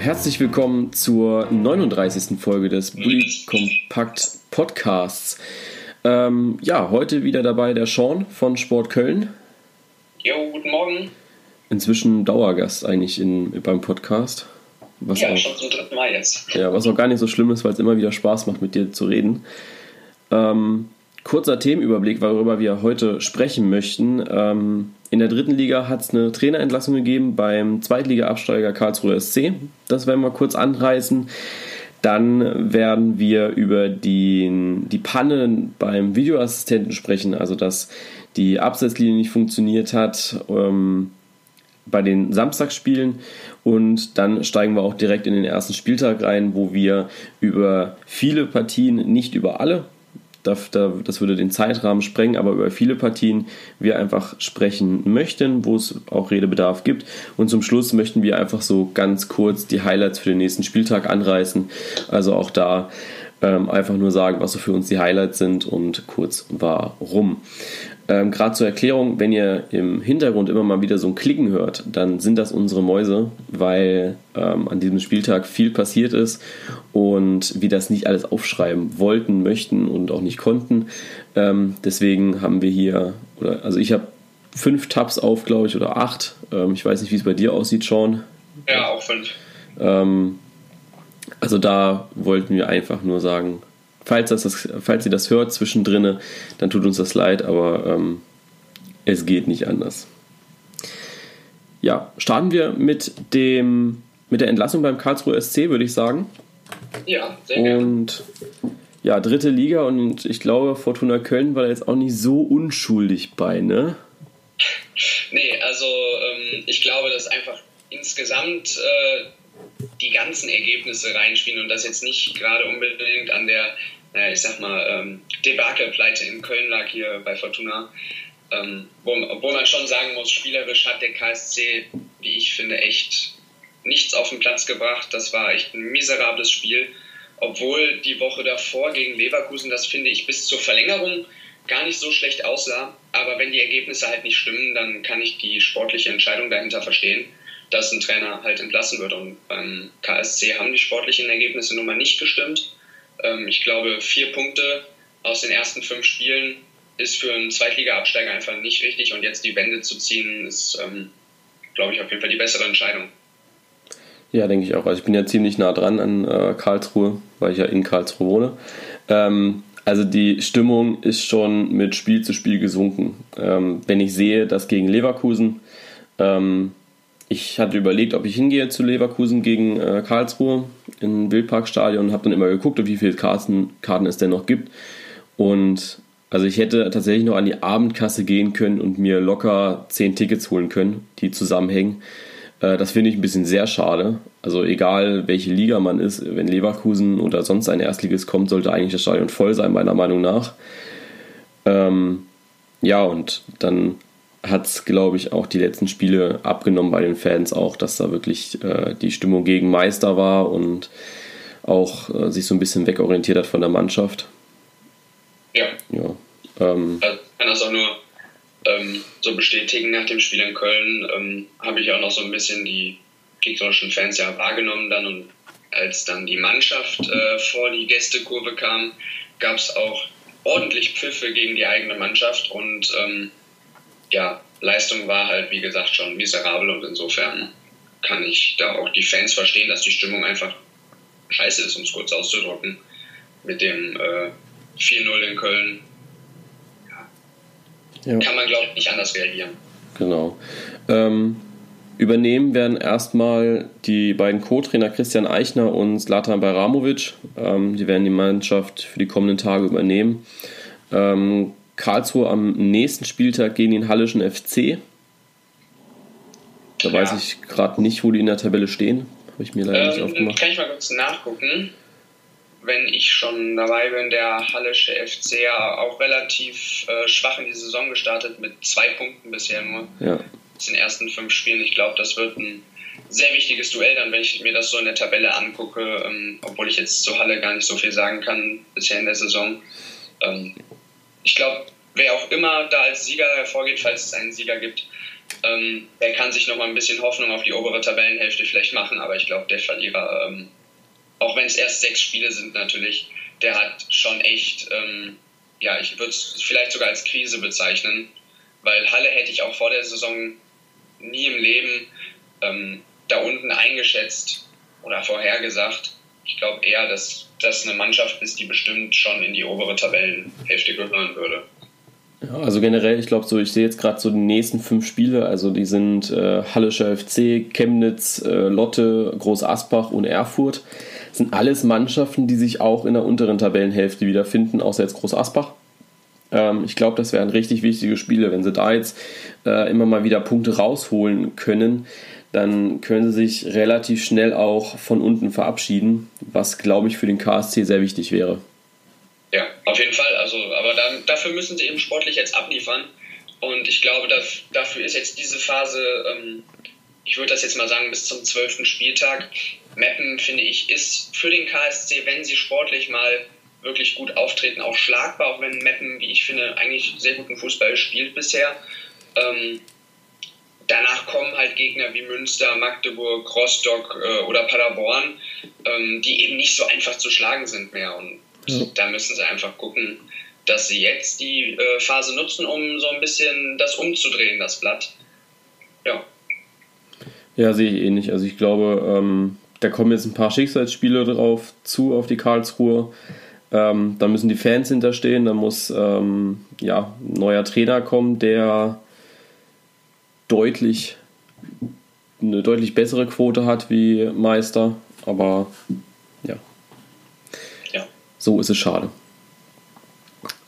Herzlich willkommen zur 39. Folge des Bully Kompakt Podcasts. Ähm, ja, heute wieder dabei der Sean von Sport Köln. Jo, guten Morgen. Inzwischen Dauergast eigentlich in, beim Podcast. Was ja, auch, schon zum dritten Mal jetzt. Ja, was auch gar nicht so schlimm ist, weil es immer wieder Spaß macht, mit dir zu reden. Ähm, kurzer Themenüberblick, worüber wir heute sprechen möchten. Ähm, in der dritten Liga hat es eine Trainerentlassung gegeben beim Zweitliga-Absteiger Karlsruhe SC. Das werden wir kurz anreißen. Dann werden wir über die, die Panne beim Videoassistenten sprechen, also dass die Absetzlinie nicht funktioniert hat ähm, bei den Samstagsspielen. Und dann steigen wir auch direkt in den ersten Spieltag rein, wo wir über viele Partien, nicht über alle, das, das würde den Zeitrahmen sprengen, aber über viele Partien wir einfach sprechen möchten, wo es auch Redebedarf gibt. Und zum Schluss möchten wir einfach so ganz kurz die Highlights für den nächsten Spieltag anreißen. Also auch da ähm, einfach nur sagen, was so für uns die Highlights sind und kurz warum. Ähm, Gerade zur Erklärung, wenn ihr im Hintergrund immer mal wieder so ein Klicken hört, dann sind das unsere Mäuse, weil ähm, an diesem Spieltag viel passiert ist und wir das nicht alles aufschreiben wollten, möchten und auch nicht konnten. Ähm, deswegen haben wir hier, oder also ich habe fünf Tabs auf, glaube ich, oder acht. Ähm, ich weiß nicht, wie es bei dir aussieht, Sean. Ja, auch fünf. Ähm, also da wollten wir einfach nur sagen, falls, das, falls ihr das hört zwischendrin, dann tut uns das leid, aber ähm, es geht nicht anders. Ja, starten wir mit, dem, mit der Entlassung beim Karlsruhe SC, würde ich sagen. Ja, sehr gerne. Und ja, dritte Liga und ich glaube, Fortuna Köln war da jetzt auch nicht so unschuldig bei, ne? Nee, also ähm, ich glaube, dass einfach insgesamt äh, die ganzen Ergebnisse reinspielen und das jetzt nicht gerade unbedingt an der, naja, ich sag mal, ähm, Debakelpleite in Köln lag hier bei Fortuna. Ähm, wo, wo man schon sagen muss, spielerisch hat der KSC, wie ich finde, echt nichts auf den Platz gebracht. Das war echt ein miserables Spiel. Obwohl die Woche davor gegen Leverkusen, das finde ich bis zur Verlängerung gar nicht so schlecht aussah. Aber wenn die Ergebnisse halt nicht stimmen, dann kann ich die sportliche Entscheidung dahinter verstehen dass ein Trainer halt entlassen wird. Und beim KSC haben die sportlichen Ergebnisse nun mal nicht gestimmt. Ähm, ich glaube, vier Punkte aus den ersten fünf Spielen ist für einen Zweitliga-Absteiger einfach nicht richtig. Und jetzt die Wende zu ziehen, ist, ähm, glaube ich, auf jeden Fall die bessere Entscheidung. Ja, denke ich auch. Also ich bin ja ziemlich nah dran an äh, Karlsruhe, weil ich ja in Karlsruhe wohne. Ähm, also die Stimmung ist schon mit Spiel zu Spiel gesunken. Ähm, wenn ich sehe, dass gegen Leverkusen ähm, ich hatte überlegt, ob ich hingehe zu Leverkusen gegen äh, Karlsruhe im Wildparkstadion und habe dann immer geguckt, wie viele Karten, Karten es denn noch gibt. Und also ich hätte tatsächlich noch an die Abendkasse gehen können und mir locker zehn Tickets holen können, die zusammenhängen. Äh, das finde ich ein bisschen sehr schade. Also egal welche Liga man ist, wenn Leverkusen oder sonst ein Erstliges kommt, sollte eigentlich das Stadion voll sein, meiner Meinung nach. Ähm, ja, und dann hat es, glaube ich, auch die letzten Spiele abgenommen bei den Fans auch, dass da wirklich äh, die Stimmung gegen Meister war und auch äh, sich so ein bisschen wegorientiert hat von der Mannschaft. Ja. ja ähm, also ich kann das auch nur ähm, so bestätigen. Nach dem Spiel in Köln ähm, habe ich auch noch so ein bisschen die gegnerischen Fans ja wahrgenommen dann und als dann die Mannschaft äh, vor die Gästekurve kam, gab es auch ordentlich Pfiffe gegen die eigene Mannschaft und ähm, ja, Leistung war halt, wie gesagt, schon miserabel und insofern kann ich da auch die Fans verstehen, dass die Stimmung einfach scheiße ist, um es kurz auszudrücken. Mit dem äh, 4-0 in Köln ja. Ja. kann man, glaube ich, nicht anders reagieren. Genau. Ähm, übernehmen werden erstmal die beiden Co-Trainer Christian Eichner und Zlatan Bajramovic. Ähm, die werden die Mannschaft für die kommenden Tage übernehmen. Ähm, Karlsruhe am nächsten Spieltag gegen den Hallischen FC. Da ja. weiß ich gerade nicht, wo die in der Tabelle stehen. Habe ich mir leider ähm, nicht aufgemacht. Kann ich mal kurz nachgucken. Wenn ich schon dabei bin, der Hallische FC ja auch relativ äh, schwach in die Saison gestartet, mit zwei Punkten bisher nur. Ja. In den ersten fünf Spielen. Ich glaube, das wird ein sehr wichtiges Duell dann, wenn ich mir das so in der Tabelle angucke, ähm, obwohl ich jetzt zu Halle gar nicht so viel sagen kann bisher in der Saison. Ähm, ich glaube, wer auch immer da als Sieger hervorgeht, falls es einen Sieger gibt, Ähm, der kann sich noch mal ein bisschen Hoffnung auf die obere Tabellenhälfte vielleicht machen, aber ich glaube, der Verlierer, ähm, auch wenn es erst sechs Spiele sind natürlich, der hat schon echt, ähm, ja, ich würde es vielleicht sogar als Krise bezeichnen, weil Halle hätte ich auch vor der Saison nie im Leben ähm, da unten eingeschätzt oder vorhergesagt. Ich glaube eher, dass das eine Mannschaft ist, die bestimmt schon in die obere Tabellenhälfte gehören würde. Ja, also generell, ich glaube so, ich sehe jetzt gerade so die nächsten fünf Spiele, also die sind äh, Hallischer FC, Chemnitz, äh, Lotte, Groß Asbach und Erfurt. Das sind alles Mannschaften, die sich auch in der unteren Tabellenhälfte wiederfinden, außer jetzt Groß Asbach. Ähm, ich glaube, das wären richtig wichtige Spiele. Wenn sie da jetzt äh, immer mal wieder Punkte rausholen können, dann können sie sich relativ schnell auch von unten verabschieden, was, glaube ich, für den KSC sehr wichtig wäre. Ja, auf jeden Fall. Also, aber dann, dafür müssen sie eben sportlich jetzt abliefern. Und ich glaube, dass, dafür ist jetzt diese Phase, ähm, ich würde das jetzt mal sagen, bis zum zwölften Spieltag. Meppen, finde ich, ist für den KSC, wenn sie sportlich mal wirklich gut auftreten, auch schlagbar, auch wenn Meppen, wie ich finde, eigentlich sehr guten Fußball spielt bisher. Ähm, danach kommen halt Gegner wie Münster, Magdeburg, Rostock äh, oder Paderborn, ähm, die eben nicht so einfach zu schlagen sind mehr. Und ja. da müssen sie einfach gucken, dass sie jetzt die äh, Phase nutzen, um so ein bisschen das umzudrehen, das Blatt. Ja. Ja, sehe ich ähnlich. Also ich glaube, ähm, da kommen jetzt ein paar Schicksalsspiele drauf zu auf die Karlsruhe. Ähm, da müssen die Fans hinterstehen, da muss ähm, ja, ein neuer Trainer kommen, der deutlich eine deutlich bessere Quote hat wie Meister, aber ja. ja. So ist es schade.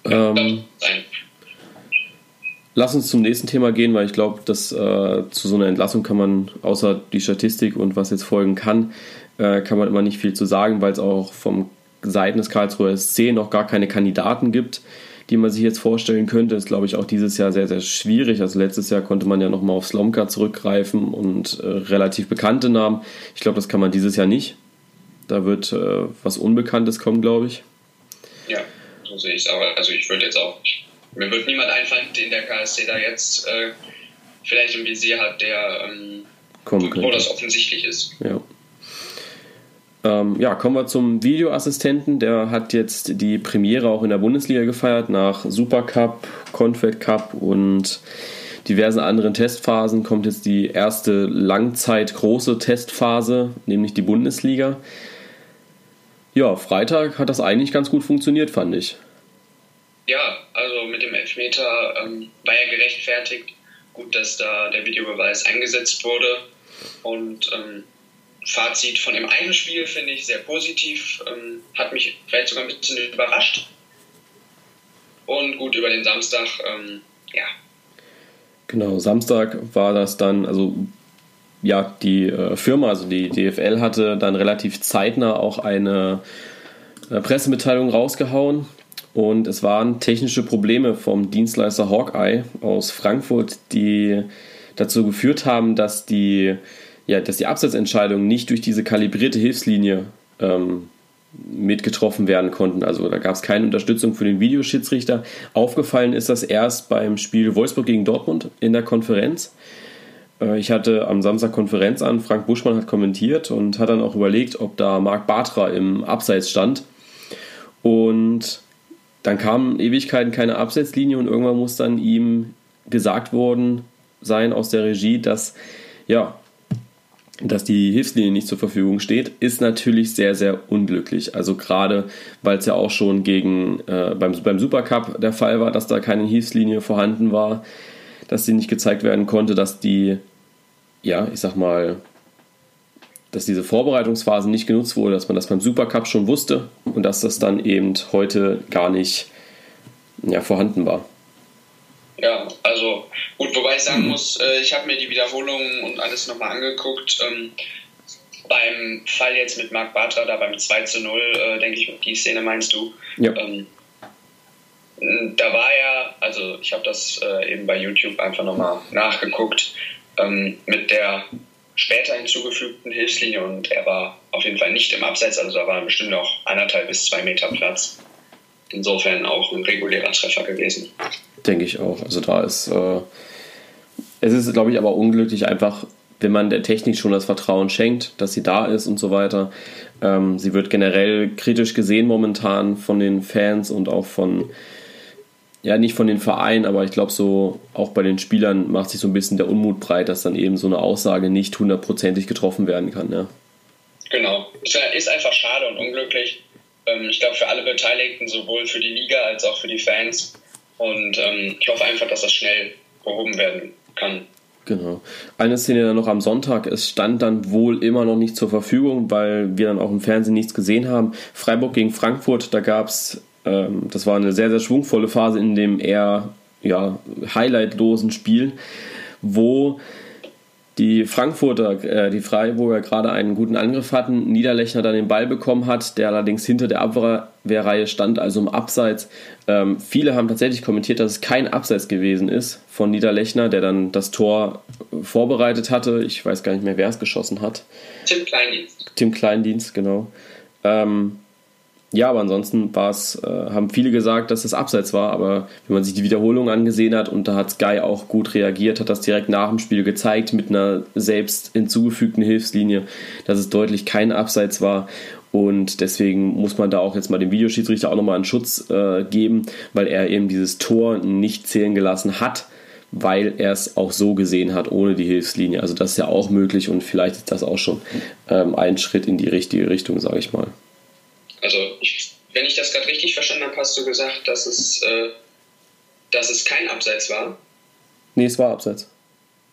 Ähm, lass uns zum nächsten Thema gehen, weil ich glaube, dass äh, zu so einer Entlassung kann man, außer die Statistik und was jetzt folgen kann, äh, kann man immer nicht viel zu sagen, weil es auch vom Seiten des Karlsruher SC noch gar keine Kandidaten gibt die man sich jetzt vorstellen könnte, ist, glaube ich, auch dieses Jahr sehr, sehr schwierig. Also letztes Jahr konnte man ja nochmal auf Slomka zurückgreifen und äh, relativ bekannte Namen. Ich glaube, das kann man dieses Jahr nicht. Da wird äh, was Unbekanntes kommen, glaube ich. Ja, so sehe ich es auch. Also ich würde jetzt auch, mir wird niemand einfallen, den der KSC da jetzt äh, vielleicht im Visier hat, der ähm, wo das offensichtlich ist. Ja. Ähm, ja, kommen wir zum Videoassistenten. Der hat jetzt die Premiere auch in der Bundesliga gefeiert nach Supercup, Confed Cup und diversen anderen Testphasen. Kommt jetzt die erste Langzeit große Testphase, nämlich die Bundesliga. Ja, Freitag hat das eigentlich ganz gut funktioniert, fand ich. Ja, also mit dem Elfmeter ähm, war er gerechtfertigt. Gut, dass da der Videobeweis eingesetzt wurde. Und ähm, Fazit von dem einen Spiel finde ich sehr positiv, ähm, hat mich vielleicht sogar ein bisschen überrascht. Und gut, über den Samstag, ähm, ja. Genau, Samstag war das dann, also ja, die äh, Firma, also die DFL hatte dann relativ zeitnah auch eine äh, Pressemitteilung rausgehauen. Und es waren technische Probleme vom Dienstleister Hawkeye aus Frankfurt, die dazu geführt haben, dass die ja, dass die Absatzentscheidungen nicht durch diese kalibrierte Hilfslinie ähm, mitgetroffen werden konnten. Also da gab es keine Unterstützung für den Videoschiedsrichter. Aufgefallen ist das erst beim Spiel Wolfsburg gegen Dortmund in der Konferenz. Äh, ich hatte am Samstag Konferenz an, Frank Buschmann hat kommentiert und hat dann auch überlegt, ob da Marc Bartra im Abseits stand. Und dann kamen Ewigkeiten keine Abseitslinie und irgendwann muss dann ihm gesagt worden sein aus der Regie, dass ja, dass die Hilfslinie nicht zur Verfügung steht, ist natürlich sehr, sehr unglücklich. Also gerade, weil es ja auch schon gegen, äh, beim, beim Supercup der Fall war, dass da keine Hilfslinie vorhanden war, dass sie nicht gezeigt werden konnte, dass die, ja, ich sag mal, dass diese Vorbereitungsphase nicht genutzt wurde, dass man das beim Supercup schon wusste und dass das dann eben heute gar nicht ja, vorhanden war. Ja, also gut, wobei ich sagen mhm. muss, äh, ich habe mir die Wiederholungen und alles nochmal angeguckt. Ähm, beim Fall jetzt mit Marc Bartra, da beim 2 zu 0, äh, denke ich, die Szene meinst du. Ja. Ähm, da war er, also ich habe das äh, eben bei YouTube einfach nochmal nachgeguckt, ähm, mit der später hinzugefügten Hilfslinie und er war auf jeden Fall nicht im Abseits, also da war bestimmt noch anderthalb bis zwei Meter Platz. Insofern auch ein regulärer Treffer gewesen denke ich auch. Also da ist, äh, Es ist, glaube ich, aber unglücklich einfach, wenn man der Technik schon das Vertrauen schenkt, dass sie da ist und so weiter. Ähm, sie wird generell kritisch gesehen momentan von den Fans und auch von, ja, nicht von den Vereinen, aber ich glaube, so auch bei den Spielern macht sich so ein bisschen der Unmut breit, dass dann eben so eine Aussage nicht hundertprozentig getroffen werden kann. Ja. Genau. Ist einfach schade und unglücklich. Ähm, ich glaube, für alle Beteiligten, sowohl für die Liga als auch für die Fans. Und ähm, ich hoffe einfach, dass das schnell behoben werden kann. Genau. Eine Szene dann noch am Sonntag. Es stand dann wohl immer noch nicht zur Verfügung, weil wir dann auch im Fernsehen nichts gesehen haben. Freiburg gegen Frankfurt, da gab es, ähm, das war eine sehr, sehr schwungvolle Phase in dem eher ja, highlightlosen Spiel, wo die Frankfurter, äh, die Freiburger gerade einen guten Angriff hatten, Niederlechner dann den Ball bekommen hat, der allerdings hinter der Abwehrreihe stand, also im Abseits. Ähm, viele haben tatsächlich kommentiert, dass es kein Abseits gewesen ist von Niederlechner, der dann das Tor vorbereitet hatte. Ich weiß gar nicht mehr, wer es geschossen hat. Tim Kleindienst. Tim Kleindienst, genau. Ähm, ja, aber ansonsten war es, äh, haben viele gesagt, dass es abseits war, aber wenn man sich die Wiederholung angesehen hat und da hat Sky auch gut reagiert, hat das direkt nach dem Spiel gezeigt mit einer selbst hinzugefügten Hilfslinie, dass es deutlich kein Abseits war und deswegen muss man da auch jetzt mal dem Videoschiedsrichter auch nochmal einen Schutz äh, geben, weil er eben dieses Tor nicht zählen gelassen hat, weil er es auch so gesehen hat, ohne die Hilfslinie. Also das ist ja auch möglich und vielleicht ist das auch schon ähm, ein Schritt in die richtige Richtung, sage ich mal. Also, ich, wenn ich das gerade richtig verstanden habe, hast du gesagt, dass es, äh, dass es kein Abseits war? Nee, es war Abseits.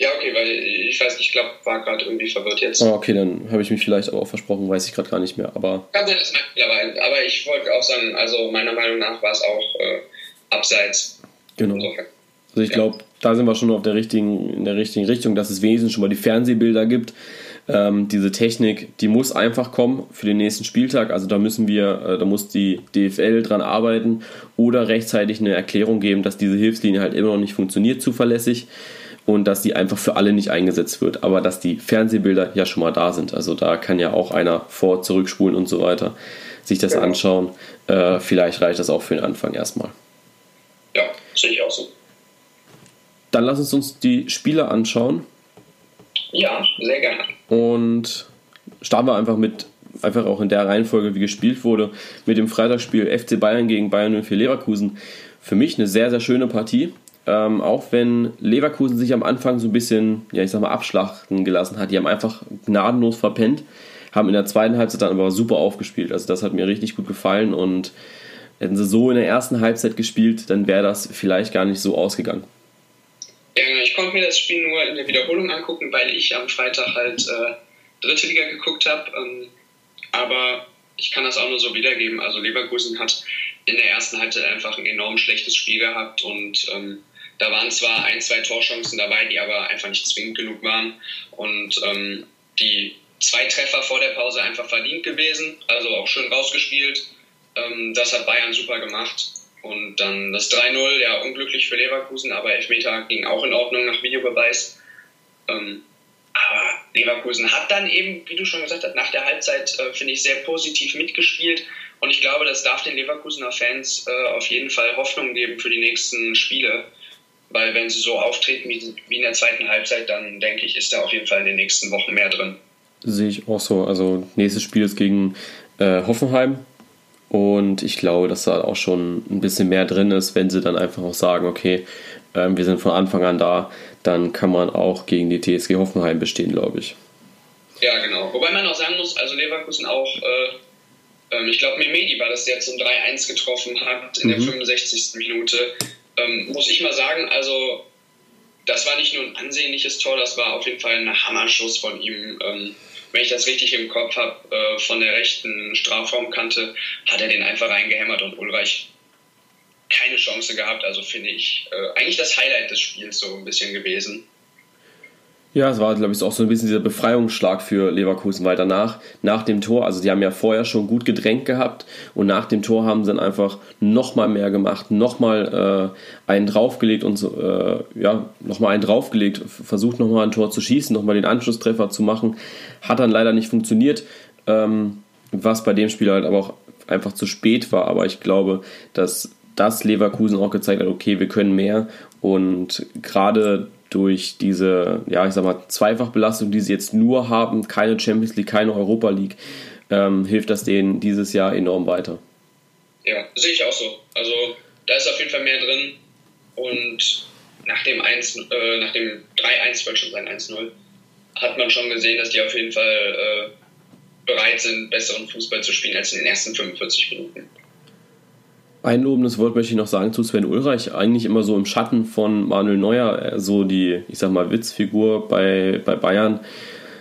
Ja, okay, weil ich weiß nicht, ich glaube, war gerade irgendwie verwirrt jetzt. Ah, okay, dann habe ich mich vielleicht aber auch versprochen, weiß ich gerade gar nicht mehr. Aber Kann sein, das mittlerweile. Aber ich wollte auch sagen, also meiner Meinung nach war es auch äh, Abseits. Genau. Also ich glaube, da sind wir schon auf der richtigen, in der richtigen Richtung, dass es wenigstens schon mal die Fernsehbilder gibt ähm, diese Technik, die muss einfach kommen für den nächsten Spieltag. Also da müssen wir, äh, da muss die DFL dran arbeiten oder rechtzeitig eine Erklärung geben, dass diese Hilfslinie halt immer noch nicht funktioniert zuverlässig und dass die einfach für alle nicht eingesetzt wird. Aber dass die Fernsehbilder ja schon mal da sind. Also da kann ja auch einer vor, zurückspulen und so weiter sich das ja. anschauen. Äh, vielleicht reicht das auch für den Anfang erstmal. Ja, sehe ich auch so. Dann lass uns uns die Spiele anschauen. Ja, sehr gerne. Und starten wir einfach mit, einfach auch in der Reihenfolge, wie gespielt wurde, mit dem Freitagsspiel FC Bayern gegen Bayern 04 Leverkusen. Für mich eine sehr, sehr schöne Partie. Ähm, auch wenn Leverkusen sich am Anfang so ein bisschen, ja, ich sag mal, abschlachten gelassen hat. Die haben einfach gnadenlos verpennt, haben in der zweiten Halbzeit dann aber super aufgespielt. Also das hat mir richtig gut gefallen und hätten sie so in der ersten Halbzeit gespielt, dann wäre das vielleicht gar nicht so ausgegangen. Genau. Ich konnte mir das Spiel nur in der Wiederholung angucken, weil ich am Freitag halt äh, dritte Liga geguckt habe. Ähm, aber ich kann das auch nur so wiedergeben. Also Leverkusen hat in der ersten Halbzeit einfach ein enorm schlechtes Spiel gehabt und ähm, da waren zwar ein, zwei Torchancen dabei, die aber einfach nicht zwingend genug waren und ähm, die zwei Treffer vor der Pause einfach verdient gewesen, also auch schön rausgespielt. Ähm, das hat Bayern super gemacht und dann das 3-0, ja, unglücklich für Leverkusen, aber Elfmeter ging auch in Ordnung nach Videobeweis. Ähm, aber Leverkusen hat dann eben, wie du schon gesagt hast, nach der Halbzeit, äh, finde ich, sehr positiv mitgespielt. Und ich glaube, das darf den Leverkusener Fans äh, auf jeden Fall Hoffnung geben für die nächsten Spiele. Weil wenn sie so auftreten wie, wie in der zweiten Halbzeit, dann denke ich, ist da auf jeden Fall in den nächsten Wochen mehr drin. Sehe ich auch so. Also nächstes Spiel ist gegen äh, Hoffenheim. Und ich glaube, dass da auch schon ein bisschen mehr drin ist, wenn sie dann einfach auch sagen, okay, ähm, wir sind von Anfang an da, dann kann man auch gegen die TSG Hoffenheim bestehen, glaube ich. Ja, genau. Wobei man auch sagen muss, also Leverkusen auch, äh, äh, ich glaube, Memedi war das, der zum 3-1 getroffen hat in mhm. der 65. Minute. Ähm, muss ich mal sagen, also das war nicht nur ein ansehnliches Tor, das war auf jeden Fall ein Hammerschuss von ihm. Ähm, wenn ich das richtig im Kopf habe, äh, von der rechten Strafraumkante, hat er den einfach reingehämmert und Ulreich keine Chance gehabt. Also finde ich äh, eigentlich das Highlight des Spiels so ein bisschen gewesen. Ja, es war, glaube ich, auch so ein bisschen dieser Befreiungsschlag für Leverkusen, weil danach, nach dem Tor, also die haben ja vorher schon gut gedrängt gehabt und nach dem Tor haben sie dann einfach nochmal mehr gemacht, nochmal äh, einen draufgelegt und äh, ja, nochmal einen draufgelegt, versucht nochmal ein Tor zu schießen, nochmal den Anschlusstreffer zu machen. Hat dann leider nicht funktioniert, ähm, was bei dem Spiel halt aber auch einfach zu spät war, aber ich glaube, dass das Leverkusen auch gezeigt hat, okay, wir können mehr und gerade durch diese, ja, ich sag mal, Zweifachbelastung, die sie jetzt nur haben, keine Champions League, keine Europa League, ähm, hilft das denen dieses Jahr enorm weiter. Ja, sehe ich auch so. Also da ist auf jeden Fall mehr drin. Und nach dem 1, äh, dem 3-1, wollte schon sein 1-0, hat man schon gesehen, dass die auf jeden Fall äh, bereit sind, besseren Fußball zu spielen als in den ersten 45 Minuten. Ein lobendes Wort möchte ich noch sagen zu Sven Ulreich. Eigentlich immer so im Schatten von Manuel Neuer, äh, so die, ich sag mal, Witzfigur bei, bei Bayern.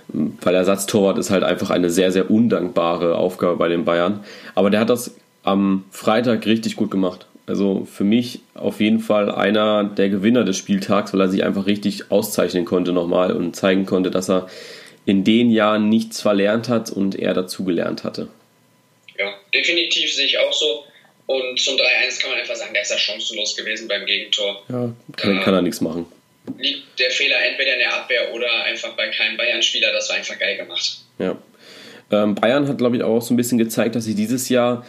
Weil Ersatztorwart ist halt einfach eine sehr, sehr undankbare Aufgabe bei den Bayern. Aber der hat das am Freitag richtig gut gemacht. Also für mich auf jeden Fall einer der Gewinner des Spieltags, weil er sich einfach richtig auszeichnen konnte nochmal und zeigen konnte, dass er in den Jahren nichts verlernt hat und er dazugelernt hatte. Ja, definitiv sehe ich auch so. Und zum 3-1 kann man einfach sagen, der ist ja chancenlos gewesen beim Gegentor. Ja, kann, kann er nichts machen. Liegt der Fehler entweder in der Abwehr oder einfach bei keinem Bayern-Spieler, das war einfach geil gemacht. Ja. Ähm, Bayern hat, glaube ich, auch so ein bisschen gezeigt, dass sie dieses Jahr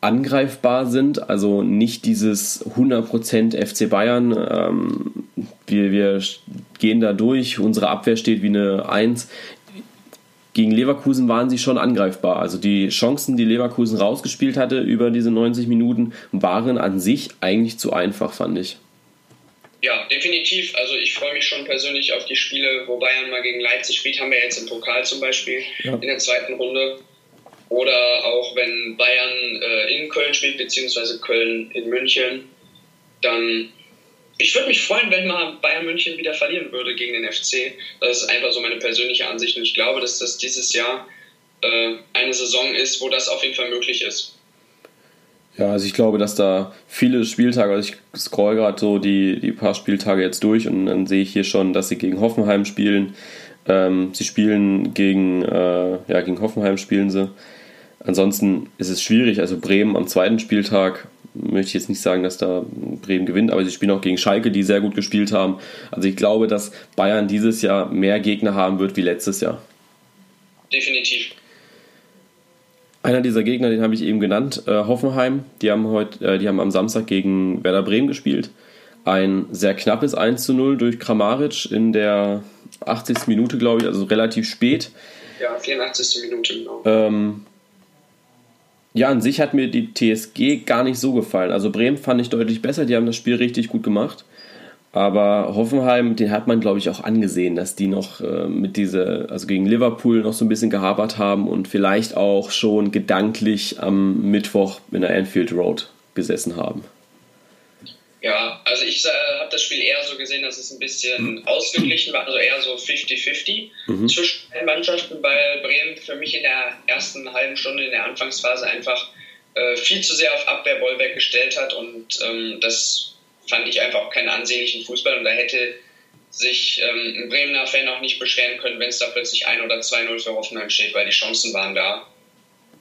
angreifbar sind, also nicht dieses 100% FC Bayern, ähm, wir, wir gehen da durch, unsere Abwehr steht wie eine 1. Gegen Leverkusen waren sie schon angreifbar. Also die Chancen, die Leverkusen rausgespielt hatte über diese 90 Minuten, waren an sich eigentlich zu einfach, fand ich. Ja, definitiv. Also ich freue mich schon persönlich auf die Spiele, wo Bayern mal gegen Leipzig spielt. Haben wir jetzt im Pokal zum Beispiel ja. in der zweiten Runde. Oder auch wenn Bayern äh, in Köln spielt, beziehungsweise Köln in München, dann ich würde mich freuen, wenn mal Bayern München wieder verlieren würde gegen den FC. Das ist einfach so meine persönliche Ansicht und ich glaube, dass das dieses Jahr äh, eine Saison ist, wo das auf jeden Fall möglich ist. Ja, also ich glaube, dass da viele Spieltage, also ich scroll gerade so die, die paar Spieltage jetzt durch und dann sehe ich hier schon, dass sie gegen Hoffenheim spielen. Ähm, sie spielen gegen, äh, ja, gegen Hoffenheim spielen sie. Ansonsten ist es schwierig. Also Bremen am zweiten Spieltag möchte ich jetzt nicht sagen, dass da Bremen gewinnt, aber sie spielen auch gegen Schalke, die sehr gut gespielt haben. Also ich glaube, dass Bayern dieses Jahr mehr Gegner haben wird wie letztes Jahr. Definitiv. Einer dieser Gegner, den habe ich eben genannt, äh, Hoffenheim. Die haben heute, äh, die haben am Samstag gegen Werder Bremen gespielt. Ein sehr knappes 1 zu 0 durch Kramaric in der 80. Minute, glaube ich, also relativ spät. Ja, 84. Minute, genau. Ähm, ja, an sich hat mir die TSG gar nicht so gefallen. Also Bremen fand ich deutlich besser, die haben das Spiel richtig gut gemacht. Aber Hoffenheim, den hat man, glaube ich, auch angesehen, dass die noch äh, mit dieser, also gegen Liverpool noch so ein bisschen gehabert haben und vielleicht auch schon gedanklich am Mittwoch in der Anfield Road gesessen haben. Ja, also ich äh, habe das Spiel eher so gesehen, dass es ein bisschen mhm. ausgeglichen war, also eher so 50-50 mhm. zwischen den Mannschaften, weil Bremen für mich in der ersten halben Stunde in der Anfangsphase einfach äh, viel zu sehr auf Abwehr Bollberg gestellt hat und ähm, das fand ich einfach auch keinen ansehnlichen Fußball und da hätte sich ähm, ein Bremener Fan auch nicht beschweren können, wenn es da plötzlich 1 oder 2-0 für Hoffenheim steht, weil die Chancen waren da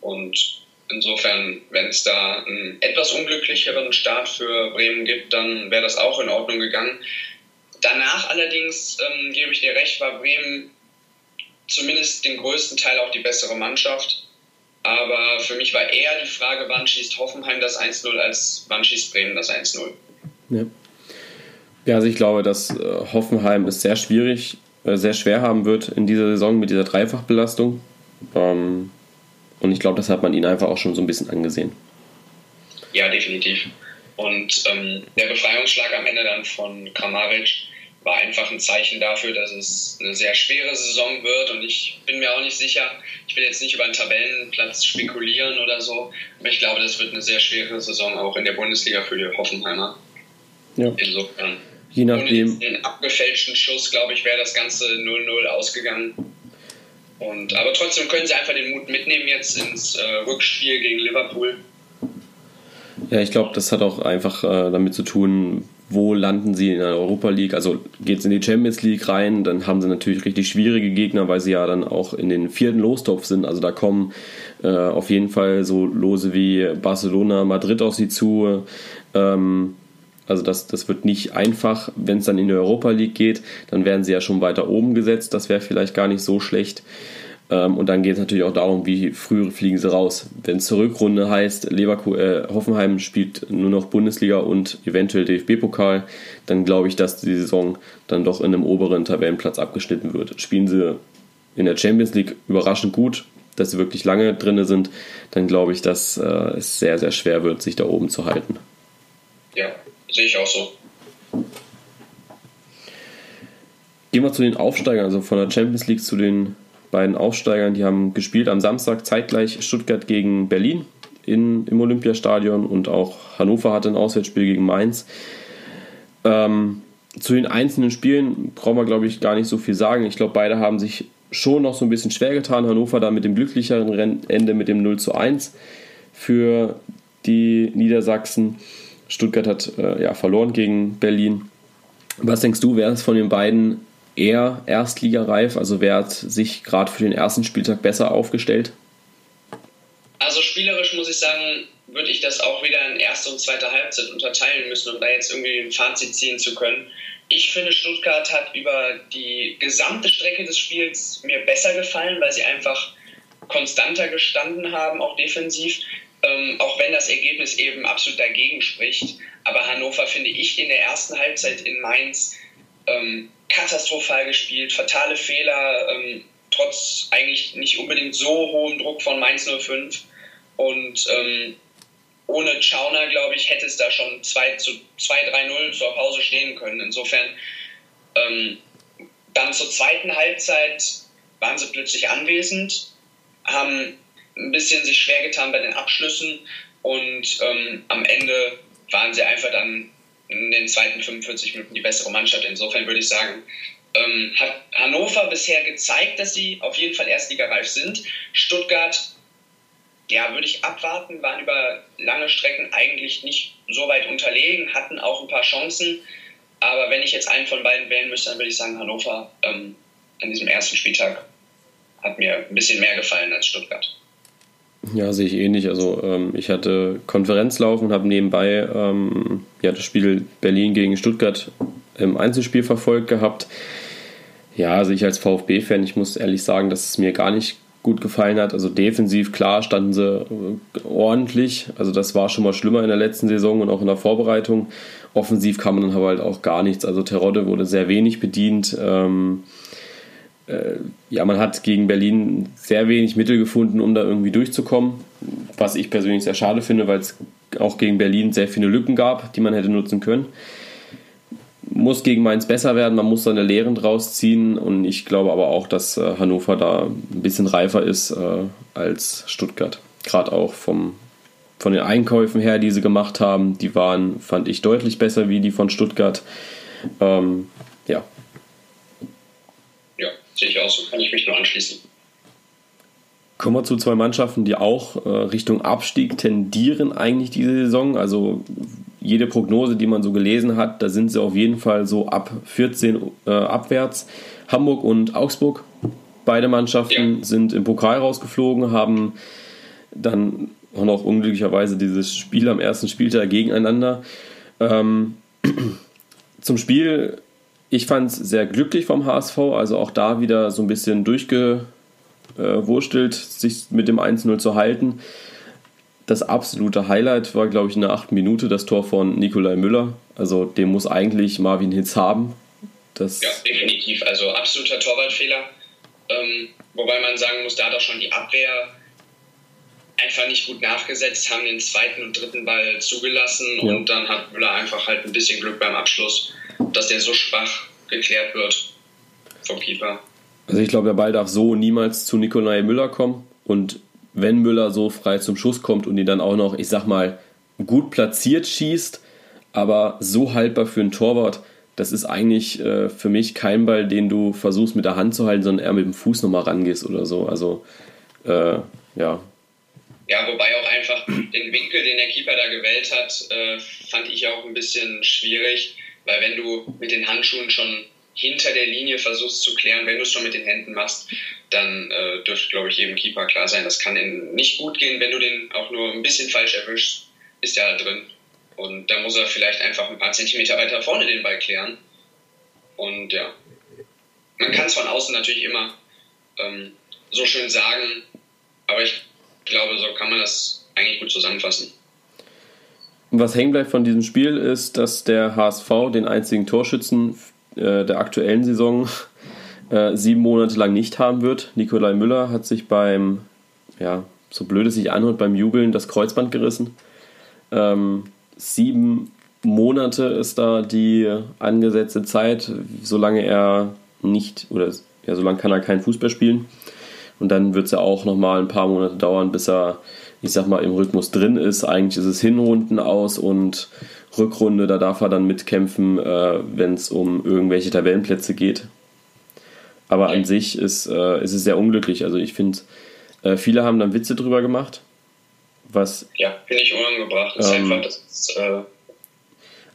und Insofern, wenn es da einen etwas unglücklicheren Start für Bremen gibt, dann wäre das auch in Ordnung gegangen. Danach allerdings, ähm, gebe ich dir recht, war Bremen zumindest den größten Teil auch die bessere Mannschaft. Aber für mich war eher die Frage, wann schießt Hoffenheim das 1-0, als wann schießt Bremen das 1-0. Ja. ja, also ich glaube, dass äh, Hoffenheim es sehr schwierig, äh, sehr schwer haben wird in dieser Saison mit dieser Dreifachbelastung. Ähm, und ich glaube, das hat man ihnen einfach auch schon so ein bisschen angesehen. Ja, definitiv. Und ähm, der Befreiungsschlag am Ende dann von Kramaric war einfach ein Zeichen dafür, dass es eine sehr schwere Saison wird. Und ich bin mir auch nicht sicher, ich will jetzt nicht über einen Tabellenplatz spekulieren oder so, aber ich glaube, das wird eine sehr schwere Saison auch in der Bundesliga für die Hoffenheimer. Ja. Insofern. Je nachdem. Ohne den abgefälschten Schuss, glaube ich, wäre das Ganze 0-0 ausgegangen. Und, aber trotzdem können sie einfach den Mut mitnehmen jetzt ins äh, Rückspiel gegen Liverpool. Ja, ich glaube, das hat auch einfach äh, damit zu tun, wo landen sie in der Europa League. Also geht es in die Champions League rein, dann haben sie natürlich richtig schwierige Gegner, weil sie ja dann auch in den vierten Lostopf sind. Also da kommen äh, auf jeden Fall so Lose wie Barcelona, Madrid auf sie zu. Ähm, also das, das wird nicht einfach. Wenn es dann in die Europa League geht, dann werden sie ja schon weiter oben gesetzt. Das wäre vielleicht gar nicht so schlecht. Ähm, und dann geht es natürlich auch darum, wie früh fliegen sie raus. Wenn es zur Rückrunde heißt, Leverkusen, äh, Hoffenheim spielt nur noch Bundesliga und eventuell DFB-Pokal, dann glaube ich, dass die Saison dann doch in einem oberen Tabellenplatz abgeschnitten wird. Spielen sie in der Champions League überraschend gut, dass sie wirklich lange drin sind, dann glaube ich, dass äh, es sehr, sehr schwer wird, sich da oben zu halten. Ja, sehe ich auch so. Gehen wir zu den Aufsteigern, also von der Champions League zu den beiden Aufsteigern. Die haben gespielt am Samstag zeitgleich Stuttgart gegen Berlin in, im Olympiastadion und auch Hannover hatte ein Auswärtsspiel gegen Mainz. Ähm, zu den einzelnen Spielen brauchen wir, glaube ich, gar nicht so viel sagen. Ich glaube, beide haben sich schon noch so ein bisschen schwer getan. Hannover da mit dem glücklicheren Ende mit dem 0 zu 1 für die Niedersachsen. Stuttgart hat äh, ja, verloren gegen Berlin. Was denkst du, wer ist von den beiden eher erstligareif? Also wer hat sich gerade für den ersten Spieltag besser aufgestellt? Also spielerisch muss ich sagen, würde ich das auch wieder in erste und zweite Halbzeit unterteilen müssen, um da jetzt irgendwie ein Fazit ziehen zu können. Ich finde, Stuttgart hat über die gesamte Strecke des Spiels mir besser gefallen, weil sie einfach konstanter gestanden haben, auch defensiv. Ähm, auch wenn das Ergebnis eben absolut dagegen spricht. Aber Hannover finde ich in der ersten Halbzeit in Mainz ähm, katastrophal gespielt, fatale Fehler, ähm, trotz eigentlich nicht unbedingt so hohem Druck von Mainz 05. Und ähm, ohne Schauner, glaube ich, hätte es da schon 2-3-0 zur Pause stehen können. Insofern ähm, dann zur zweiten Halbzeit waren sie plötzlich anwesend, haben ein bisschen sich schwer getan bei den Abschlüssen und ähm, am Ende waren sie einfach dann in den zweiten 45 Minuten die bessere Mannschaft. Insofern würde ich sagen, ähm, hat Hannover bisher gezeigt, dass sie auf jeden Fall erstligareif sind. Stuttgart, ja, würde ich abwarten, waren über lange Strecken eigentlich nicht so weit unterlegen, hatten auch ein paar Chancen. Aber wenn ich jetzt einen von beiden wählen müsste, dann würde ich sagen, Hannover ähm, an diesem ersten Spieltag hat mir ein bisschen mehr gefallen als Stuttgart. Ja, sehe ich ähnlich. Also ähm, ich hatte Konferenz laufen, habe nebenbei ähm, ja, das Spiel Berlin gegen Stuttgart im Einzelspiel verfolgt gehabt. Ja, also ich als VfB-Fan, ich muss ehrlich sagen, dass es mir gar nicht gut gefallen hat. Also defensiv, klar, standen sie äh, ordentlich. Also das war schon mal schlimmer in der letzten Saison und auch in der Vorbereitung. Offensiv kam man dann aber halt auch gar nichts. Also Terodde wurde sehr wenig bedient. Ähm, äh, ja, man hat gegen Berlin sehr wenig Mittel gefunden, um da irgendwie durchzukommen. Was ich persönlich sehr schade finde, weil es auch gegen Berlin sehr viele Lücken gab, die man hätte nutzen können. Muss gegen Mainz besser werden, man muss seine Lehren draus ziehen und ich glaube aber auch, dass äh, Hannover da ein bisschen reifer ist äh, als Stuttgart. Gerade auch vom, von den Einkäufen her, die sie gemacht haben, die waren, fand ich, deutlich besser wie die von Stuttgart. Ähm, sehe ich auch so, kann ich mich nur anschließen. Kommen wir zu zwei Mannschaften, die auch äh, Richtung Abstieg tendieren eigentlich diese Saison. Also jede Prognose, die man so gelesen hat, da sind sie auf jeden Fall so ab 14 äh, abwärts. Hamburg und Augsburg, beide Mannschaften ja. sind im Pokal rausgeflogen, haben dann auch noch unglücklicherweise dieses Spiel am ersten Spieltag gegeneinander. Ähm, zum Spiel ich fand es sehr glücklich vom HSV, also auch da wieder so ein bisschen durchgewurstelt, sich mit dem 1-0 zu halten. Das absolute Highlight war, glaube ich, in der achten Minute das Tor von Nikolai Müller. Also dem muss eigentlich Marvin Hitz haben. Das ja, definitiv. Also absoluter Torwartfehler. Ähm, wobei man sagen muss, da hat auch schon die Abwehr einfach nicht gut nachgesetzt, haben den zweiten und dritten Ball zugelassen ja. und dann hat Müller einfach halt ein bisschen Glück beim Abschluss dass der so schwach geklärt wird vom Keeper. Also ich glaube, der Ball darf so niemals zu Nikolai Müller kommen und wenn Müller so frei zum Schuss kommt und ihn dann auch noch, ich sag mal, gut platziert schießt, aber so haltbar für einen Torwart, das ist eigentlich äh, für mich kein Ball, den du versuchst mit der Hand zu halten, sondern eher mit dem Fuß nochmal rangehst oder so. Also, äh, ja. Ja, wobei auch einfach den Winkel, den der Keeper da gewählt hat, äh, fand ich auch ein bisschen schwierig. Weil wenn du mit den Handschuhen schon hinter der Linie versuchst zu klären, wenn du es schon mit den Händen machst, dann äh, dürfte, glaube ich, jedem Keeper klar sein, das kann nicht gut gehen, wenn du den auch nur ein bisschen falsch erwischst, ist ja drin. Und da muss er vielleicht einfach ein paar Zentimeter weiter vorne den Ball klären. Und ja, man kann es von außen natürlich immer ähm, so schön sagen, aber ich glaube, so kann man das eigentlich gut zusammenfassen. Was hängen bleibt von diesem Spiel ist, dass der HSV den einzigen Torschützen äh, der aktuellen Saison äh, sieben Monate lang nicht haben wird. Nikolai Müller hat sich beim, ja, so blöd es sich anhört, beim Jubeln das Kreuzband gerissen. Ähm, sieben Monate ist da die angesetzte Zeit, solange er nicht, oder ja, solange kann er keinen Fußball spielen. Und dann wird es ja auch nochmal ein paar Monate dauern, bis er, ich sag mal, im Rhythmus drin ist. Eigentlich ist es Hinrunden aus und Rückrunde, da darf er dann mitkämpfen, äh, wenn es um irgendwelche Tabellenplätze geht. Aber an sich ist, äh, ist es sehr unglücklich. Also ich finde, äh, viele haben dann Witze drüber gemacht. Was, ja, finde ich unangebracht. Ähm, ist einfach, das ist, äh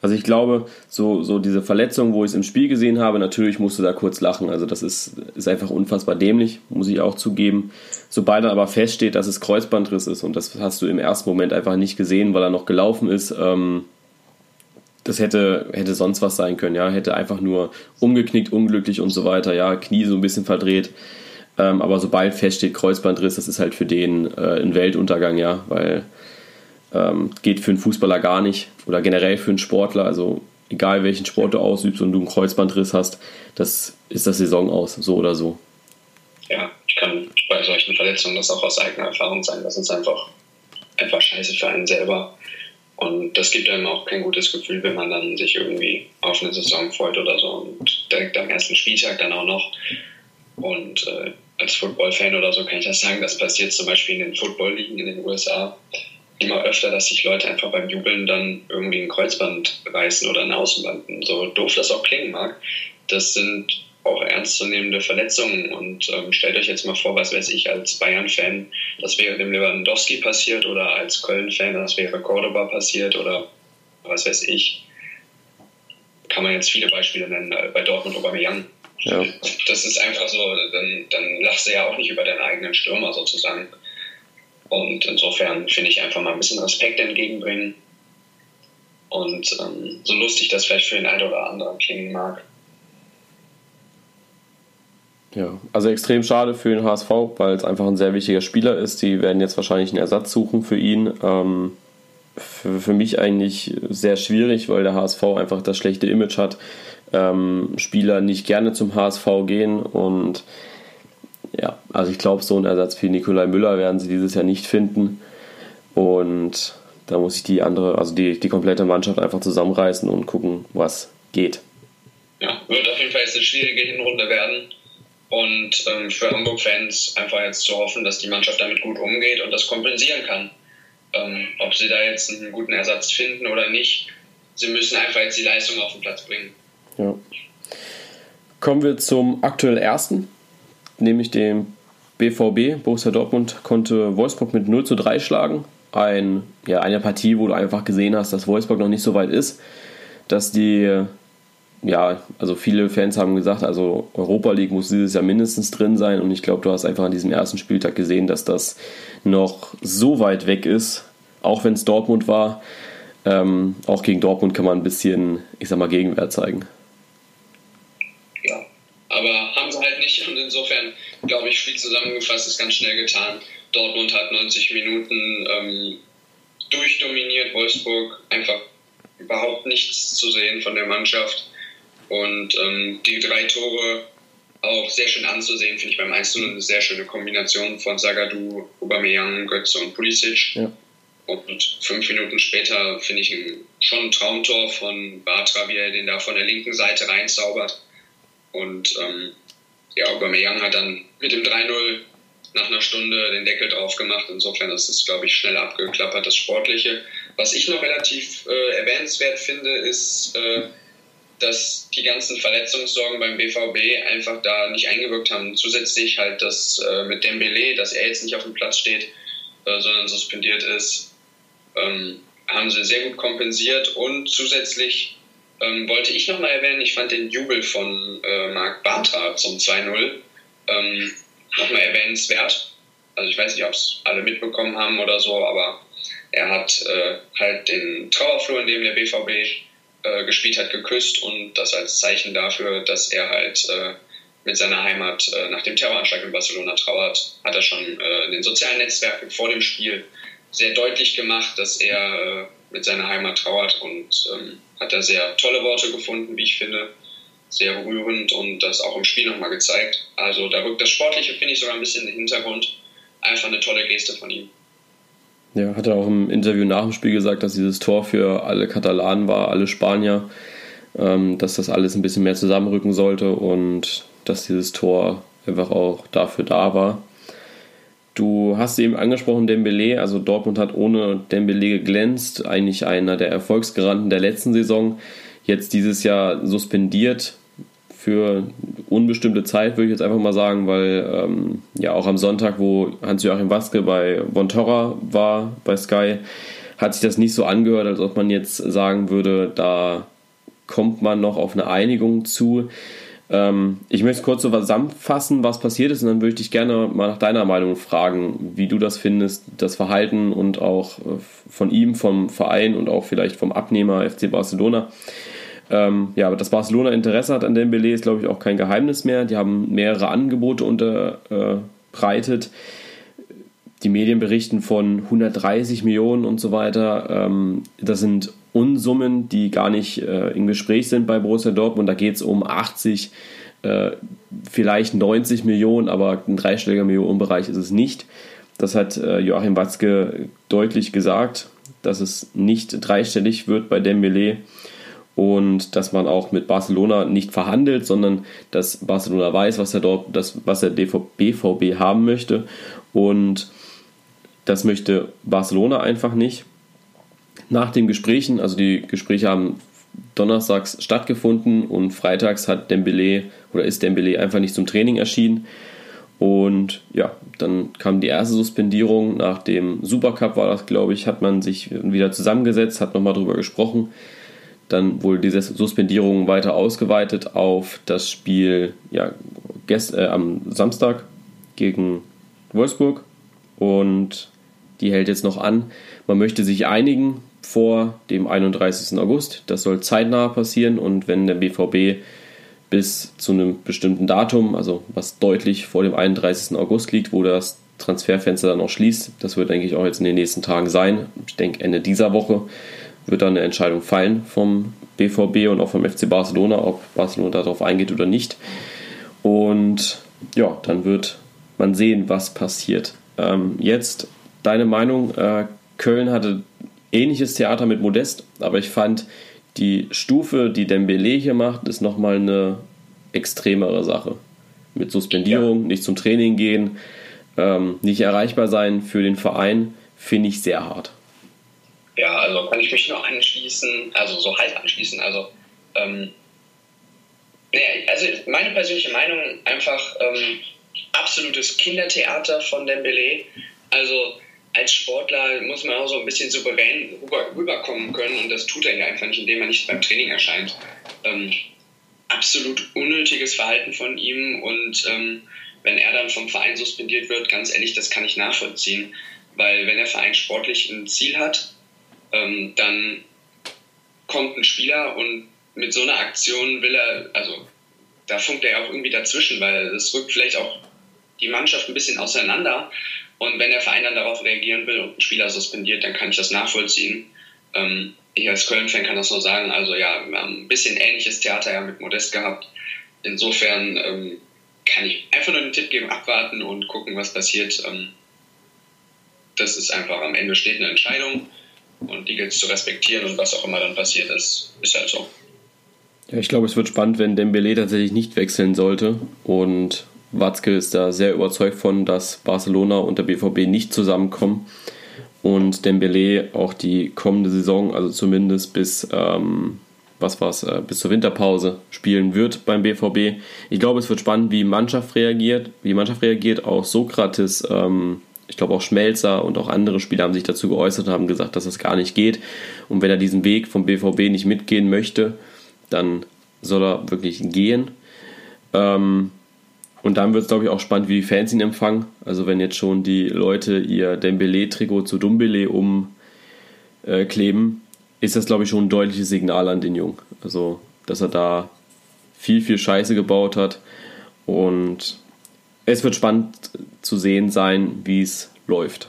also ich glaube, so, so diese Verletzung, wo ich es im Spiel gesehen habe, natürlich musst du da kurz lachen. Also das ist, ist einfach unfassbar dämlich, muss ich auch zugeben. Sobald dann aber feststeht, dass es Kreuzbandriss ist und das hast du im ersten Moment einfach nicht gesehen, weil er noch gelaufen ist, ähm, das hätte, hätte sonst was sein können, ja. Hätte einfach nur umgeknickt, unglücklich und so weiter, ja, Knie so ein bisschen verdreht. Ähm, aber sobald feststeht Kreuzbandriss, das ist halt für den äh, ein Weltuntergang, ja, weil ähm, geht für einen Fußballer gar nicht oder generell für einen Sportler. Also egal welchen Sport du ausübst und du einen Kreuzbandriss hast, das ist das Saison aus, so oder so. Ja, ich kann bei solchen Verletzungen das auch aus eigener Erfahrung sagen. Das ist einfach, einfach scheiße für einen selber. Und das gibt einem auch kein gutes Gefühl, wenn man dann sich irgendwie auf eine Saison freut oder so und direkt am ersten Spieltag dann auch noch. Und äh, als Football-Fan oder so kann ich das sagen, das passiert zum Beispiel in den Football-Ligen in den USA immer öfter, dass sich Leute einfach beim Jubeln dann irgendwie ein Kreuzband reißen oder ein Außenband. So doof das auch klingen mag. Das sind auch ernstzunehmende Verletzungen. Und ähm, stellt euch jetzt mal vor, was weiß ich, als Bayern-Fan, das wäre dem Lewandowski passiert oder als Köln-Fan, das wäre Cordoba passiert oder was weiß ich. Kann man jetzt viele Beispiele nennen, äh, bei Dortmund Aubameyang. Ja. Das ist einfach so, dann, dann lachst du ja auch nicht über deinen eigenen Stürmer sozusagen. Und insofern finde ich einfach mal ein bisschen Respekt entgegenbringen. Und ähm, so lustig das vielleicht für den einen oder anderen klingen mag. Ja, also extrem schade für den HSV, weil es einfach ein sehr wichtiger Spieler ist. Die werden jetzt wahrscheinlich einen Ersatz suchen für ihn. Ähm, für, für mich eigentlich sehr schwierig, weil der HSV einfach das schlechte Image hat. Ähm, Spieler nicht gerne zum HSV gehen und ja, also ich glaube, so einen Ersatz für Nikolai Müller werden sie dieses Jahr nicht finden. Und da muss ich die andere, also die, die komplette Mannschaft einfach zusammenreißen und gucken, was geht. Ja, wird auf jeden Fall jetzt eine schwierige Hinrunde werden. Und ähm, für Hamburg-Fans einfach jetzt zu hoffen, dass die Mannschaft damit gut umgeht und das kompensieren kann. Ähm, ob sie da jetzt einen guten Ersatz finden oder nicht, sie müssen einfach jetzt die Leistung auf den Platz bringen. Ja. Kommen wir zum aktuell ersten nämlich dem BVB. Borussia Dortmund konnte Wolfsburg mit 0 zu 3 schlagen. Ein, ja, eine Partie, wo du einfach gesehen hast, dass Wolfsburg noch nicht so weit ist, dass die, ja, also viele Fans haben gesagt, also Europa League muss dieses Jahr mindestens drin sein und ich glaube, du hast einfach an diesem ersten Spieltag gesehen, dass das noch so weit weg ist, auch wenn es Dortmund war. Ähm, auch gegen Dortmund kann man ein bisschen, ich sag mal, Gegenwert zeigen aber haben sie halt nicht und insofern, glaube ich, viel zusammengefasst ist ganz schnell getan. Dortmund hat 90 Minuten ähm, durchdominiert, Wolfsburg einfach überhaupt nichts zu sehen von der Mannschaft und ähm, die drei Tore auch sehr schön anzusehen, finde ich beim 1 eine sehr schöne Kombination von Sagadu, Aubameyang, Götze und Pulisic. Ja. Und fünf Minuten später finde ich schon ein Traumtor von Bartra, wie er den da von der linken Seite reinzaubert. Und ähm, ja, Aubameyang hat dann mit dem 3-0 nach einer Stunde den Deckel drauf gemacht. Insofern ist es, glaube ich, schnell abgeklappert, das Sportliche. Was ich noch relativ äh, erwähnenswert finde, ist, äh, dass die ganzen Verletzungssorgen beim BVB einfach da nicht eingewirkt haben. Zusätzlich halt das äh, mit Dembele, dass er jetzt nicht auf dem Platz steht, äh, sondern suspendiert ist, ähm, haben sie sehr gut kompensiert und zusätzlich ähm, wollte ich nochmal erwähnen, ich fand den Jubel von äh, Marc Bartra zum 2-0 ähm, nochmal erwähnenswert. Also ich weiß nicht, ob es alle mitbekommen haben oder so, aber er hat äh, halt den Trauerflur, in dem der BVB äh, gespielt hat, geküsst und das als Zeichen dafür, dass er halt äh, mit seiner Heimat äh, nach dem Terroranschlag in Barcelona trauert, hat er schon äh, in den sozialen Netzwerken vor dem Spiel sehr deutlich gemacht, dass er äh, mit seiner Heimat trauert und ähm, hat da sehr tolle Worte gefunden, wie ich finde. Sehr berührend und das auch im Spiel nochmal gezeigt. Also da rückt das Sportliche, finde ich, sogar ein bisschen in den Hintergrund. Einfach eine tolle Geste von ihm. Ja, hat er auch im Interview nach dem Spiel gesagt, dass dieses Tor für alle Katalanen war, alle Spanier, ähm, dass das alles ein bisschen mehr zusammenrücken sollte und dass dieses Tor einfach auch dafür da war. Du hast eben angesprochen, Dembele, also Dortmund hat ohne Dembele geglänzt, eigentlich einer der Erfolgsgaranten der letzten Saison, jetzt dieses Jahr suspendiert für unbestimmte Zeit, würde ich jetzt einfach mal sagen, weil ähm, ja auch am Sonntag, wo Hans-Joachim Waske bei Vontorra war, bei Sky, hat sich das nicht so angehört, als ob man jetzt sagen würde, da kommt man noch auf eine Einigung zu. Ähm, ich möchte kurz so zusammenfassen, was passiert ist, und dann würde ich dich gerne mal nach deiner Meinung fragen, wie du das findest, das Verhalten und auch äh, von ihm, vom Verein und auch vielleicht vom Abnehmer FC Barcelona. Ähm, ja, aber dass Barcelona Interesse hat an Dembele ist, glaube ich, auch kein Geheimnis mehr. Die haben mehrere Angebote unterbreitet. Die Medien berichten von 130 Millionen und so weiter. Ähm, das sind Unsummen, die gar nicht äh, im Gespräch sind bei Borussia Dortmund. Da geht es um 80, äh, vielleicht 90 Millionen, aber ein dreistelliger Millionenbereich ist es nicht. Das hat äh, Joachim Watzke deutlich gesagt, dass es nicht dreistellig wird bei Dembele und dass man auch mit Barcelona nicht verhandelt, sondern dass Barcelona weiß, was er dort, das, was der BVB haben möchte und das möchte Barcelona einfach nicht nach den Gesprächen, also die Gespräche haben donnerstags stattgefunden und freitags hat Dembele oder ist Dembele einfach nicht zum Training erschienen. Und ja, dann kam die erste Suspendierung. Nach dem Supercup war das, glaube ich, hat man sich wieder zusammengesetzt, hat nochmal drüber gesprochen. Dann wurde diese Suspendierung weiter ausgeweitet auf das Spiel ja, gest, äh, am Samstag gegen Wolfsburg. Und die hält jetzt noch an. Man möchte sich einigen vor dem 31. August. Das soll zeitnah passieren und wenn der BVB bis zu einem bestimmten Datum, also was deutlich vor dem 31. August liegt, wo das Transferfenster dann auch schließt, das wird, denke ich, auch jetzt in den nächsten Tagen sein. Ich denke, Ende dieser Woche wird dann eine Entscheidung fallen vom BVB und auch vom FC Barcelona, ob Barcelona darauf eingeht oder nicht. Und ja, dann wird man sehen, was passiert. Ähm, jetzt deine Meinung. Äh, Köln hatte ähnliches Theater mit Modest, aber ich fand die Stufe, die Dembele hier macht, ist nochmal eine extremere Sache. Mit Suspendierung, ja. nicht zum Training gehen, ähm, nicht erreichbar sein für den Verein, finde ich sehr hart. Ja, also kann ich mich noch anschließen, also so halb anschließen. Also, ähm, nee, also meine persönliche Meinung einfach ähm, absolutes Kindertheater von Dembele. Also als Sportler muss man auch so ein bisschen souverän rüber, rüberkommen können und das tut er ja einfach nicht, indem er nicht beim Training erscheint. Ähm, absolut unnötiges Verhalten von ihm und ähm, wenn er dann vom Verein suspendiert wird, ganz ehrlich, das kann ich nachvollziehen, weil wenn der Verein sportlich ein Ziel hat, ähm, dann kommt ein Spieler und mit so einer Aktion will er, also da funkt er ja auch irgendwie dazwischen, weil es rückt vielleicht auch die Mannschaft ein bisschen auseinander und wenn der Verein dann darauf reagieren will und einen Spieler suspendiert, dann kann ich das nachvollziehen. Ähm, ich als Köln-Fan kann das so sagen. Also ja, wir haben ein bisschen ähnliches Theater ja mit Modest gehabt. Insofern ähm, kann ich einfach nur einen Tipp geben, abwarten und gucken, was passiert. Ähm, das ist einfach am Ende steht eine Entscheidung und die gilt es zu respektieren und was auch immer dann passiert ist, ist halt so. Ja, ich glaube, es wird spannend, wenn Dembele tatsächlich nicht wechseln sollte und Watzke ist da sehr überzeugt von, dass Barcelona und der BVB nicht zusammenkommen und Dembele auch die kommende Saison, also zumindest bis ähm, was war's, äh, bis zur Winterpause spielen wird beim BVB. Ich glaube, es wird spannend, wie Mannschaft reagiert, wie die Mannschaft reagiert. Auch Sokrates, ähm, ich glaube auch Schmelzer und auch andere Spieler haben sich dazu geäußert und haben gesagt, dass das gar nicht geht. Und wenn er diesen Weg vom BVB nicht mitgehen möchte, dann soll er wirklich gehen. Ähm, und dann wird es, glaube ich, auch spannend, wie die Fans ihn empfangen. Also wenn jetzt schon die Leute ihr Dembele-Trikot zu Dumbele umkleben, äh, ist das, glaube ich, schon ein deutliches Signal an den Jungen. Also, dass er da viel, viel Scheiße gebaut hat Und es wird spannend zu sehen sein, wie es läuft.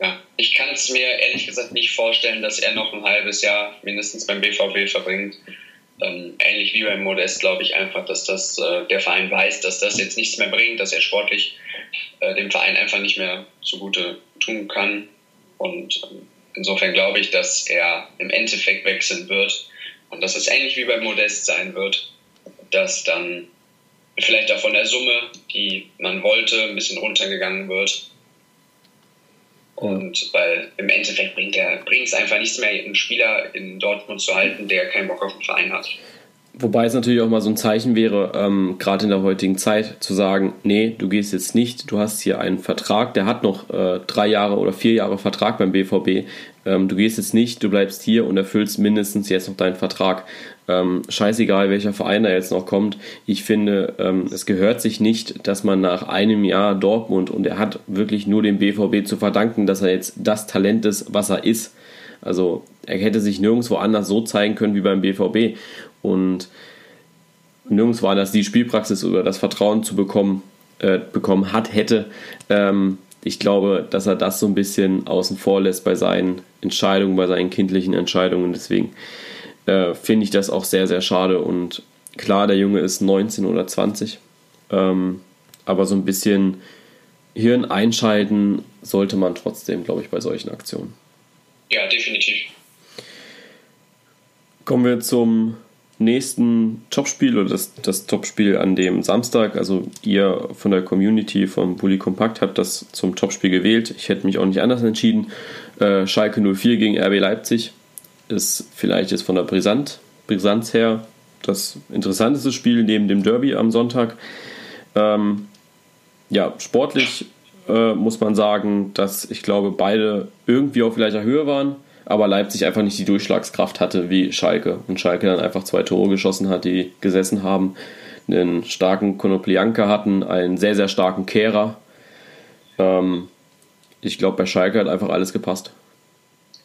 Ja, ich kann es mir ehrlich gesagt nicht vorstellen, dass er noch ein halbes Jahr mindestens beim BVB verbringt. Ähm, ähnlich wie beim Modest glaube ich einfach, dass das äh, der Verein weiß, dass das jetzt nichts mehr bringt, dass er sportlich äh, dem Verein einfach nicht mehr zugute tun kann. Und ähm, insofern glaube ich, dass er im Endeffekt wechseln wird und dass es ähnlich wie beim Modest sein wird, dass dann vielleicht auch von der Summe, die man wollte, ein bisschen runtergegangen wird. Und weil im Endeffekt bringt es einfach nichts mehr, einen Spieler in Dortmund zu halten, der keinen Bock auf den Verein hat. Wobei es natürlich auch mal so ein Zeichen wäre, ähm, gerade in der heutigen Zeit, zu sagen, nee, du gehst jetzt nicht, du hast hier einen Vertrag, der hat noch äh, drei Jahre oder vier Jahre Vertrag beim BVB, ähm, du gehst jetzt nicht, du bleibst hier und erfüllst mindestens jetzt noch deinen Vertrag. Ähm, scheißegal, welcher Verein da jetzt noch kommt. Ich finde, ähm, es gehört sich nicht, dass man nach einem Jahr Dortmund und er hat wirklich nur dem BVB zu verdanken, dass er jetzt das Talent ist, was er ist. Also er hätte sich nirgendwo anders so zeigen können wie beim BVB und nirgendwo anders die Spielpraxis oder das Vertrauen zu bekommen, äh, bekommen hat, hätte. Ähm, ich glaube, dass er das so ein bisschen außen vor lässt bei seinen Entscheidungen, bei seinen kindlichen Entscheidungen. Deswegen äh, finde ich das auch sehr, sehr schade. Und klar, der Junge ist 19 oder 20, ähm, aber so ein bisschen Hirn einschalten sollte man trotzdem, glaube ich, bei solchen Aktionen. Ja, definitiv. Kommen wir zum nächsten Topspiel oder das, das Topspiel an dem Samstag. Also ihr von der Community vom Bully Kompakt habt das zum Topspiel gewählt. Ich hätte mich auch nicht anders entschieden. Äh, Schalke 04 gegen RB Leipzig ist vielleicht jetzt von der Brisant, Brisanz her das interessanteste Spiel neben dem Derby am Sonntag. Ähm, ja, sportlich äh, muss man sagen, dass ich glaube, beide irgendwie auf gleicher Höhe waren, aber Leipzig einfach nicht die Durchschlagskraft hatte wie Schalke. Und Schalke dann einfach zwei Tore geschossen hat, die gesessen haben, einen starken Konoplianka hatten, einen sehr, sehr starken Kehrer. Ähm, ich glaube, bei Schalke hat einfach alles gepasst.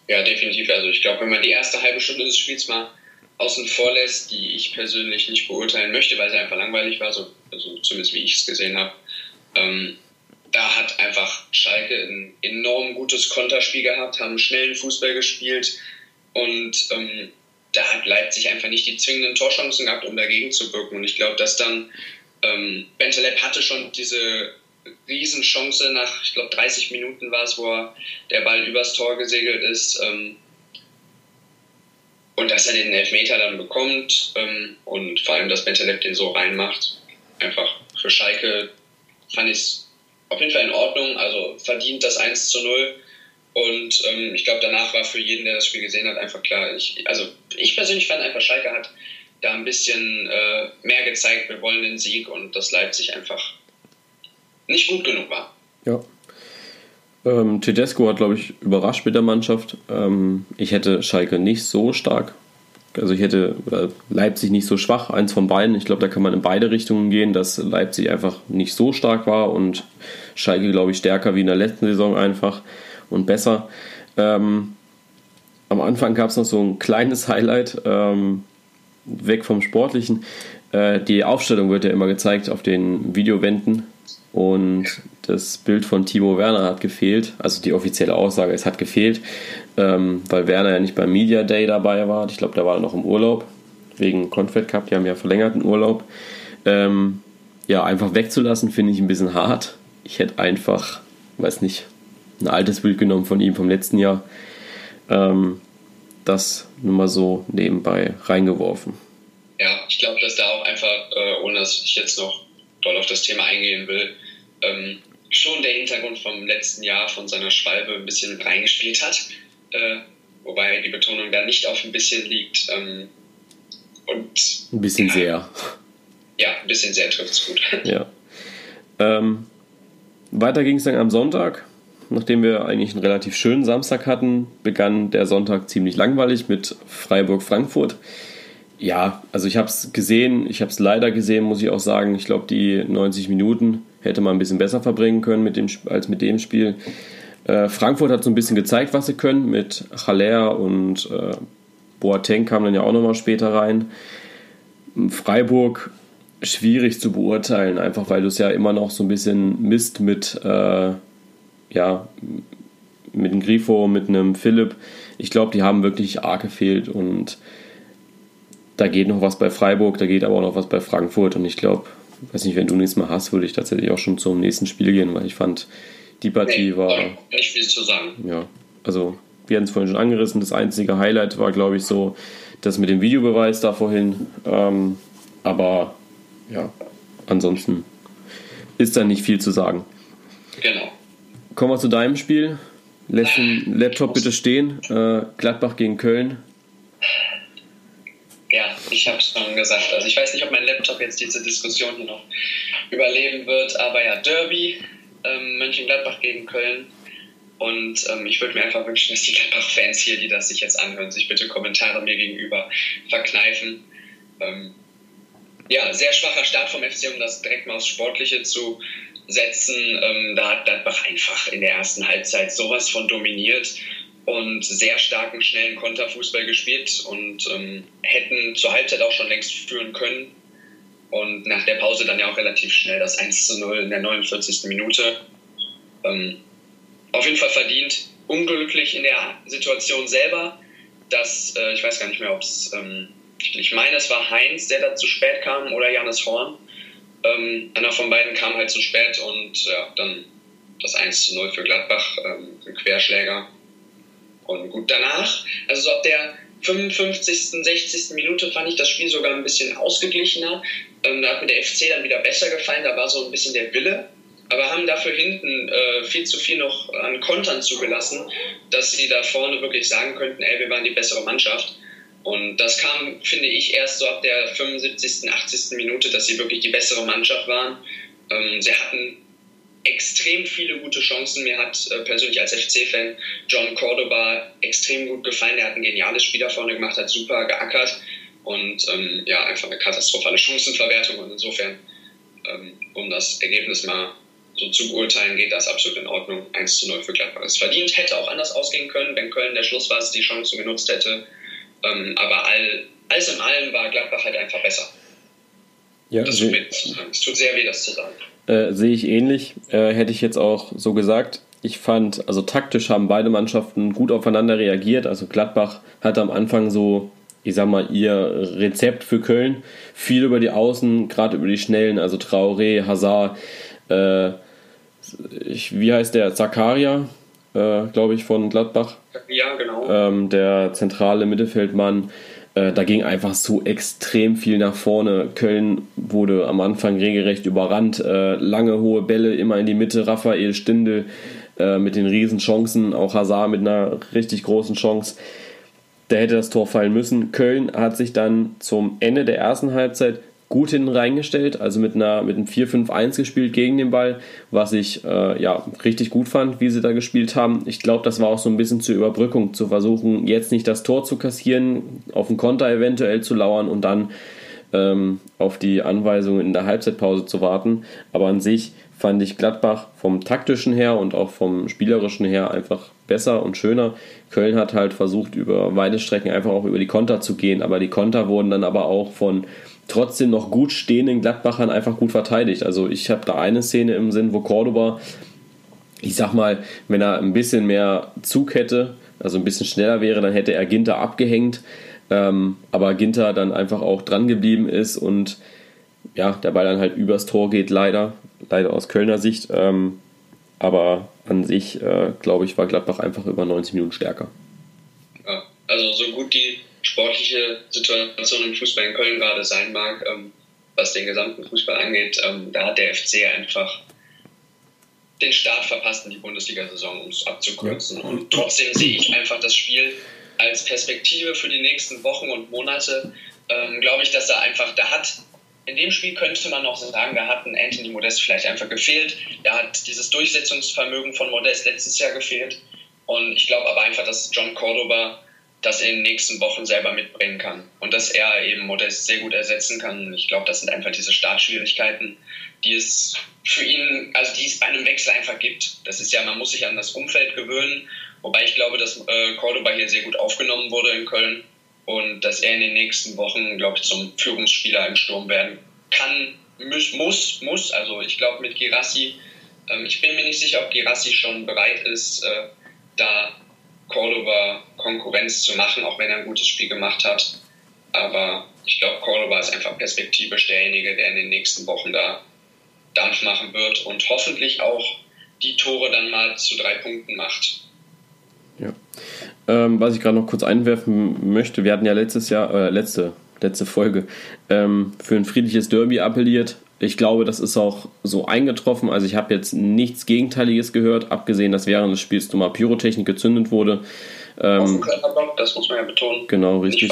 Ja, definitiv. Also ich glaube, wenn man die erste halbe Stunde des Spiels mal außen vor lässt, die ich persönlich nicht beurteilen möchte, weil sie einfach langweilig war, so, also zumindest wie ich es gesehen habe, ähm, da hat einfach Schalke ein enorm gutes Konterspiel gehabt, haben schnellen Fußball gespielt und ähm, da hat Leipzig einfach nicht die zwingenden Torchancen gehabt, um dagegen zu wirken. Und ich glaube, dass dann ähm, Bentaleb hatte schon diese Riesenchance nach, ich glaube, 30 Minuten war es, wo der Ball übers Tor gesegelt ist. Ähm, und dass er den Elfmeter dann bekommt ähm, und vor allem, dass Bentaleb den so reinmacht. Einfach für Schalke fand ich es auf jeden Fall in Ordnung, also verdient das 1 zu 0. Und ähm, ich glaube, danach war für jeden, der das Spiel gesehen hat, einfach klar. Ich, also ich persönlich fand einfach, Schalke hat da ein bisschen äh, mehr gezeigt, wir wollen den Sieg und dass Leipzig einfach nicht gut genug war. Ja. Ähm, Tedesco hat, glaube ich, überrascht mit der Mannschaft. Ähm, ich hätte Schalke nicht so stark. Also ich hätte Leipzig nicht so schwach, eins von beiden. Ich glaube, da kann man in beide Richtungen gehen, dass Leipzig einfach nicht so stark war und Schalke, glaube ich, stärker wie in der letzten Saison einfach und besser. Ähm, am Anfang gab es noch so ein kleines Highlight, ähm, weg vom Sportlichen. Äh, die Aufstellung wird ja immer gezeigt auf den Videowänden und das Bild von Timo Werner hat gefehlt. Also die offizielle Aussage, es hat gefehlt, ähm, weil Werner ja nicht beim Media Day dabei war. Ich glaube, da war noch im Urlaub wegen Confed Cup. Die haben ja verlängerten Urlaub. Ähm, ja, einfach wegzulassen, finde ich ein bisschen hart. Ich hätte einfach, weiß nicht, ein altes Bild genommen von ihm vom letzten Jahr. Ähm, das nur mal so nebenbei reingeworfen. Ja, ich glaube, dass da auch einfach, äh, ohne dass ich jetzt noch doll auf das Thema eingehen will, ähm, schon der Hintergrund vom letzten Jahr von seiner Schwalbe ein bisschen mit reingespielt hat. Äh, wobei die Betonung da nicht auf ein bisschen liegt. Ähm, und, ein bisschen ja, sehr. Ja, ein bisschen sehr trifft es gut. Ja. Ähm, weiter ging es dann am Sonntag. Nachdem wir eigentlich einen relativ schönen Samstag hatten, begann der Sonntag ziemlich langweilig mit Freiburg-Frankfurt ja, also ich habe es gesehen, ich habe es leider gesehen, muss ich auch sagen. Ich glaube, die 90 Minuten hätte man ein bisschen besser verbringen können mit dem, als mit dem Spiel. Äh, Frankfurt hat so ein bisschen gezeigt, was sie können mit Haller und äh, Boateng kam dann ja auch nochmal später rein. Freiburg schwierig zu beurteilen, einfach weil du es ja immer noch so ein bisschen misst mit, äh, ja, mit einem Grifo, mit einem Philipp. Ich glaube, die haben wirklich arg gefehlt und da geht noch was bei Freiburg, da geht aber auch noch was bei Frankfurt und ich glaube, weiß nicht, wenn du nichts mehr hast, würde ich tatsächlich auch schon zum nächsten Spiel gehen, weil ich fand, die Partie nee, war. Nicht viel zu sagen. Ja, also wir hatten es vorhin schon angerissen. Das einzige Highlight war, glaube ich, so das mit dem Videobeweis da vorhin. Ähm, aber ja, ansonsten ist da nicht viel zu sagen. Genau. Kommen wir zu deinem Spiel. Lässt den Laptop bitte stehen. Äh, Gladbach gegen Köln. Ja, ich habe es schon gesagt. Also ich weiß nicht, ob mein Laptop jetzt diese Diskussion hier noch überleben wird, aber ja, Derby, ähm, Mönchengladbach gegen Köln. Und ähm, ich würde mir einfach wünschen, dass die Gladbach-Fans hier, die das sich jetzt anhören, sich bitte Kommentare mir gegenüber verkneifen. Ähm, ja, sehr schwacher Start vom FC, um das direkt mal aufs Sportliche zu setzen. Ähm, da hat Gladbach einfach in der ersten Halbzeit sowas von dominiert und sehr starken, schnellen Konterfußball gespielt und ähm, hätten zur Halbzeit auch schon längst führen können. Und nach der Pause dann ja auch relativ schnell das 1 zu 0 in der 49. Minute. Ähm, auf jeden Fall verdient. Unglücklich in der Situation selber, dass, äh, ich weiß gar nicht mehr, ob es, ähm, ich meine, es war Heinz, der da zu spät kam oder Janis Horn. Ähm, einer von beiden kam halt zu spät und ja, dann das 1 zu 0 für Gladbach, ähm, ein Querschläger. Und gut, danach, also so ab der 55., 60. Minute fand ich das Spiel sogar ein bisschen ausgeglichener. Ähm, da hat mir der FC dann wieder besser gefallen, da war so ein bisschen der Wille aber haben dafür hinten äh, viel zu viel noch an Kontern zugelassen, dass sie da vorne wirklich sagen könnten, ey, wir waren die bessere Mannschaft. Und das kam, finde ich, erst so ab der 75., 80. Minute, dass sie wirklich die bessere Mannschaft waren. Ähm, sie hatten extrem viele gute Chancen. Mir hat äh, persönlich als FC-Fan John Cordoba extrem gut gefallen. Er hat ein geniales Spiel da vorne gemacht, hat super geackert und ähm, ja, einfach eine katastrophale Chancenverwertung. Und insofern, ähm, um das Ergebnis mal so zu beurteilen, geht das absolut in Ordnung. 1 zu 0 für Gladbach ist verdient. Hätte auch anders ausgehen können, wenn Köln der Schluss war, die Chancen genutzt hätte. Ähm, aber all, alles in allem war Gladbach halt einfach besser. Ja, das tut, es tut sehr weh, das zu sagen. Äh, sehe ich ähnlich. Äh, hätte ich jetzt auch so gesagt. Ich fand, also taktisch haben beide Mannschaften gut aufeinander reagiert. Also Gladbach hat am Anfang so, ich sag mal, ihr Rezept für Köln. Viel über die Außen, gerade über die Schnellen, also Traoré, Hazard, äh, ich, wie heißt der? Zakaria, äh, glaube ich, von Gladbach. Ja, genau. Ähm, der zentrale Mittelfeldmann. Äh, da ging einfach so extrem viel nach vorne. Köln wurde am Anfang regelrecht überrannt. Äh, lange, hohe Bälle immer in die Mitte. Raphael Stindel äh, mit den Riesenchancen. Auch Hazard mit einer richtig großen Chance. Der hätte das Tor fallen müssen. Köln hat sich dann zum Ende der ersten Halbzeit gut hinten reingestellt, also mit, einer, mit einem 4-5-1 gespielt gegen den Ball, was ich äh, ja, richtig gut fand, wie sie da gespielt haben. Ich glaube, das war auch so ein bisschen zur Überbrückung, zu versuchen, jetzt nicht das Tor zu kassieren, auf den Konter eventuell zu lauern und dann ähm, auf die Anweisungen in der Halbzeitpause zu warten. Aber an sich fand ich Gladbach vom taktischen her und auch vom spielerischen her einfach besser und schöner. Köln hat halt versucht, über weite Strecken einfach auch über die Konter zu gehen, aber die Konter wurden dann aber auch von trotzdem noch gut stehenden Gladbachern einfach gut verteidigt. Also ich habe da eine Szene im Sinn, wo Cordoba, ich sag mal, wenn er ein bisschen mehr Zug hätte, also ein bisschen schneller wäre, dann hätte er Ginter abgehängt. Ähm, aber Ginter dann einfach auch dran geblieben ist und ja, der Ball dann halt übers Tor geht, leider, leider aus Kölner Sicht. Ähm, aber an sich, äh, glaube ich, war Gladbach einfach über 90 Minuten stärker. Ja, also so gut die sportliche Situation im Fußball in Köln gerade sein mag, ähm, was den gesamten Fußball angeht, ähm, da hat der FC einfach den Start verpasst in die Bundesliga-Saison, um es abzukürzen. Und trotzdem sehe ich einfach das Spiel als Perspektive für die nächsten Wochen und Monate. Ähm, Glaube ich, dass er einfach, da hat, in dem Spiel könnte man noch sagen, da hat ein Anthony Modest vielleicht einfach gefehlt. Da hat dieses Durchsetzungsvermögen von Modest letztes Jahr gefehlt. Und ich glaube aber einfach, dass John Cordoba das in den nächsten Wochen selber mitbringen kann und dass er eben Modest sehr gut ersetzen kann. Ich glaube, das sind einfach diese Startschwierigkeiten, die es für ihn, also die es bei einem Wechsel einfach gibt. Das ist ja, man muss sich an das Umfeld gewöhnen, wobei ich glaube, dass äh, Cordoba hier sehr gut aufgenommen wurde in Köln und dass er in den nächsten Wochen, glaube ich, zum Führungsspieler im Sturm werden kann, muss, muss, also ich glaube mit Girassi, ähm, ich bin mir nicht sicher, ob Girassi schon bereit ist, äh, da Cordoba Konkurrenz zu machen, auch wenn er ein gutes Spiel gemacht hat. Aber ich glaube, Cordoba ist einfach perspektivisch derjenige, der in den nächsten Wochen da Dampf machen wird und hoffentlich auch die Tore dann mal zu drei Punkten macht. Ja. Ähm, was ich gerade noch kurz einwerfen möchte, wir hatten ja letztes Jahr, äh, letzte, letzte Folge, ähm, für ein friedliches Derby appelliert. Ich glaube, das ist auch so eingetroffen. Also ich habe jetzt nichts Gegenteiliges gehört, abgesehen, dass während des Spiels mal Pyrotechnik gezündet wurde. Ähm, das muss man ja betonen. Genau, richtig.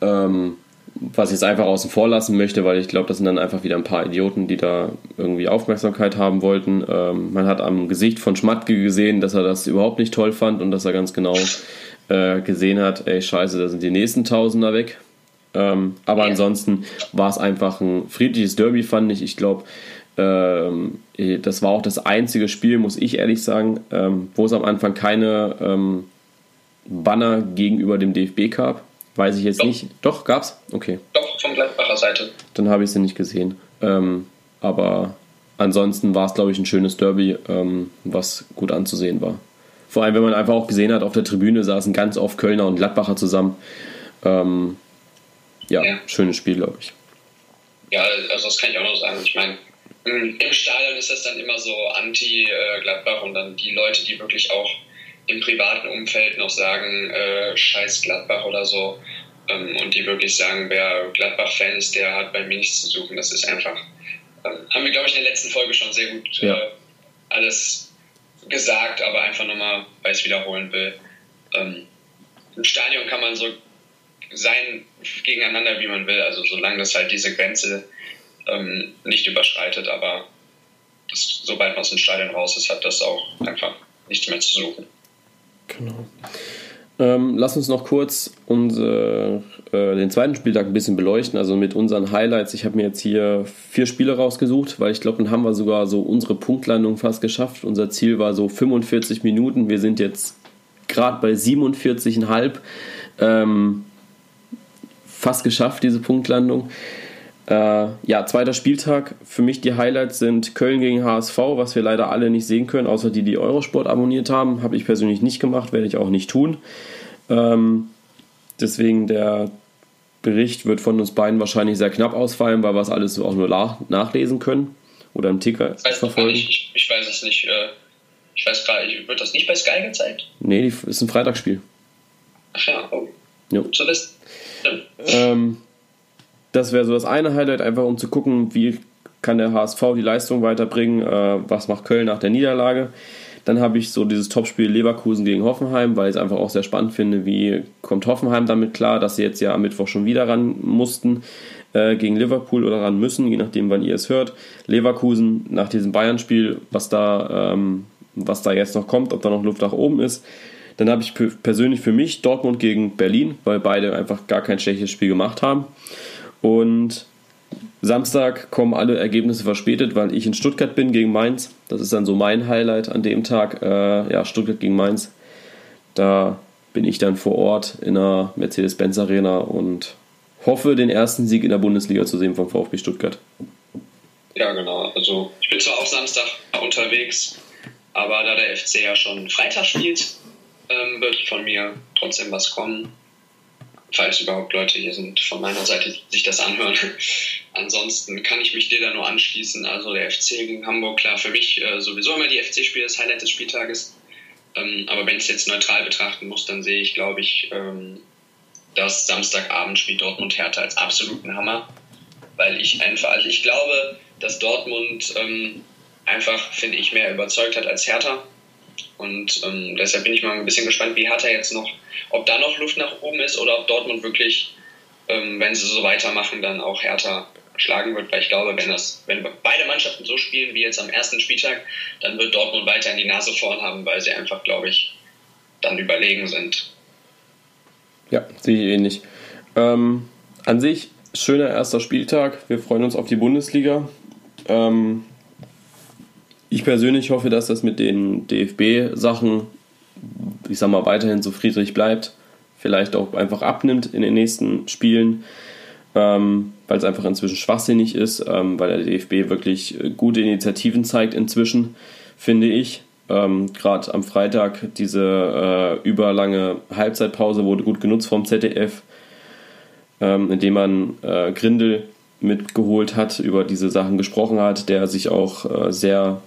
Ähm, was ich jetzt einfach außen vor lassen möchte, weil ich glaube, das sind dann einfach wieder ein paar Idioten, die da irgendwie Aufmerksamkeit haben wollten. Ähm, man hat am Gesicht von Schmatke gesehen, dass er das überhaupt nicht toll fand und dass er ganz genau äh, gesehen hat, ey scheiße, da sind die nächsten Tausender weg. Ähm, aber ja. ansonsten war es einfach ein friedliches Derby, fand ich. Ich glaube, ähm, das war auch das einzige Spiel, muss ich ehrlich sagen, ähm, wo es am Anfang keine ähm, Banner gegenüber dem DFB gab. Weiß ich jetzt Doch. nicht. Doch, gab's? Okay. Doch, von Gladbacher Seite. Dann habe ich sie nicht gesehen. Ähm, aber ansonsten war es, glaube ich, ein schönes Derby, ähm, was gut anzusehen war. Vor allem, wenn man einfach auch gesehen hat, auf der Tribüne saßen ganz oft Kölner und Gladbacher zusammen. Ähm, ja, ja, schönes Spiel, glaube ich. Ja, also das kann ich auch noch sagen. Ich meine, im Stadion ist das dann immer so anti-Gladbach und dann die Leute, die wirklich auch im privaten Umfeld noch sagen, äh, scheiß Gladbach oder so. Ähm, und die wirklich sagen, wer Gladbach-Fan ist, der hat bei mir nichts zu suchen. Das ist einfach, ähm, haben wir, glaube ich, in der letzten Folge schon sehr gut ja. äh, alles gesagt, aber einfach nochmal, weil ich es wiederholen will. Ähm, Im Stadion kann man so sein gegeneinander, wie man will, also solange das halt diese Grenze ähm, nicht überschreitet, aber das, sobald man aus dem Stadion raus ist, hat das auch einfach nichts mehr zu suchen. Genau. Ähm, lass uns noch kurz unsere, äh, den zweiten Spieltag ein bisschen beleuchten, also mit unseren Highlights. Ich habe mir jetzt hier vier Spiele rausgesucht, weil ich glaube, dann haben wir sogar so unsere Punktlandung fast geschafft. Unser Ziel war so 45 Minuten. Wir sind jetzt gerade bei 47,5. Ähm, fast geschafft, diese Punktlandung. Äh, ja, zweiter Spieltag. Für mich die Highlights sind Köln gegen HSV, was wir leider alle nicht sehen können, außer die, die Eurosport abonniert haben. Habe ich persönlich nicht gemacht, werde ich auch nicht tun. Ähm, deswegen der Bericht wird von uns beiden wahrscheinlich sehr knapp ausfallen, weil wir es alles auch nur nachlesen können oder im Ticker weiß verfolgen. Ich, ich, weiß es nicht. Äh, ich weiß gerade, wird das nicht bei Sky gezeigt? Nee, ist ein Freitagsspiel. Ach ja, oh. Jo. Gut zu wissen. Ähm, das wäre so das eine Highlight, einfach um zu gucken, wie kann der HSV die Leistung weiterbringen, äh, was macht Köln nach der Niederlage. Dann habe ich so dieses Topspiel Leverkusen gegen Hoffenheim, weil ich es einfach auch sehr spannend finde, wie kommt Hoffenheim damit klar, dass sie jetzt ja am Mittwoch schon wieder ran mussten äh, gegen Liverpool oder ran müssen, je nachdem, wann ihr es hört. Leverkusen nach diesem Bayern-Spiel, was ähm, was da jetzt noch kommt, ob da noch Luft nach oben ist. Dann habe ich persönlich für mich Dortmund gegen Berlin, weil beide einfach gar kein schlechtes Spiel gemacht haben. Und Samstag kommen alle Ergebnisse verspätet, weil ich in Stuttgart bin gegen Mainz. Das ist dann so mein Highlight an dem Tag. Äh, ja, Stuttgart gegen Mainz. Da bin ich dann vor Ort in der Mercedes-Benz Arena und hoffe, den ersten Sieg in der Bundesliga zu sehen vom VfB Stuttgart. Ja, genau. Also ich bin zwar auch Samstag unterwegs, aber da der FC ja schon Freitag spielt, ähm, wird von mir trotzdem was kommen. Falls überhaupt Leute hier sind von meiner Seite, die sich das anhören. Ansonsten kann ich mich dir da nur anschließen. Also der FC gegen Hamburg, klar, für mich äh, sowieso immer die FC-Spiele das Highlight des Spieltages. Ähm, aber wenn ich es jetzt neutral betrachten muss, dann sehe ich, glaube ich, ähm, das Samstagabendspiel Dortmund Hertha als absoluten Hammer. Weil ich einfach, also ich glaube, dass Dortmund ähm, einfach, finde ich, mehr überzeugt hat als Hertha. Und ähm, deshalb bin ich mal ein bisschen gespannt, wie hat er jetzt noch, ob da noch Luft nach oben ist oder ob Dortmund wirklich, ähm, wenn sie so weitermachen, dann auch härter schlagen wird, weil ich glaube, wenn das, wenn beide Mannschaften so spielen wie jetzt am ersten Spieltag, dann wird Dortmund weiter in die Nase vorn haben, weil sie einfach, glaube ich, dann überlegen sind. Ja, sehe ich ähnlich. Ähm, an sich schöner erster Spieltag. Wir freuen uns auf die Bundesliga. Ähm, ich persönlich hoffe, dass das mit den DFB-Sachen, ich sag mal, weiterhin so friedlich bleibt. Vielleicht auch einfach abnimmt in den nächsten Spielen. ähm, weil es einfach inzwischen schwachsinnig ist, ähm, weil der DFB wirklich gute Initiativen zeigt inzwischen, finde ich. Ähm, Gerade am Freitag diese äh, überlange Halbzeitpause wurde gut genutzt vom ZDF, ähm, indem man äh, Grindel mitgeholt hat, über diese Sachen gesprochen hat, der sich auch äh, sehr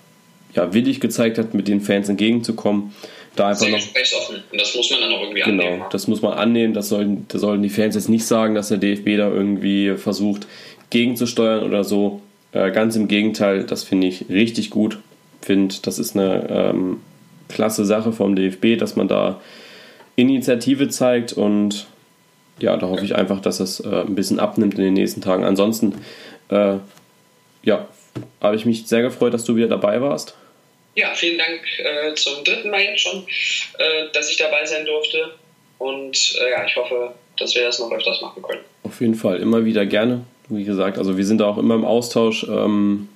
ja, willig gezeigt hat, mit den Fans entgegenzukommen. Da einfach Sehr gesprächsoffen. Und das muss man dann auch irgendwie genau, annehmen. das muss man annehmen. Das sollten, das sollten die Fans jetzt nicht sagen, dass der DFB da irgendwie versucht, gegenzusteuern oder so. Äh, ganz im Gegenteil, das finde ich richtig gut. Finde, das ist eine ähm, klasse Sache vom DFB, dass man da Initiative zeigt und ja, da hoffe ich einfach, dass das äh, ein bisschen abnimmt in den nächsten Tagen. Ansonsten, äh, ja, habe ich mich sehr gefreut, dass du wieder dabei warst. Ja, vielen Dank äh, zum dritten Mal jetzt schon, äh, dass ich dabei sein durfte. Und äh, ja, ich hoffe, dass wir das noch öfters machen können. Auf jeden Fall, immer wieder gerne. Wie gesagt, also wir sind da auch immer im Austausch, ähm,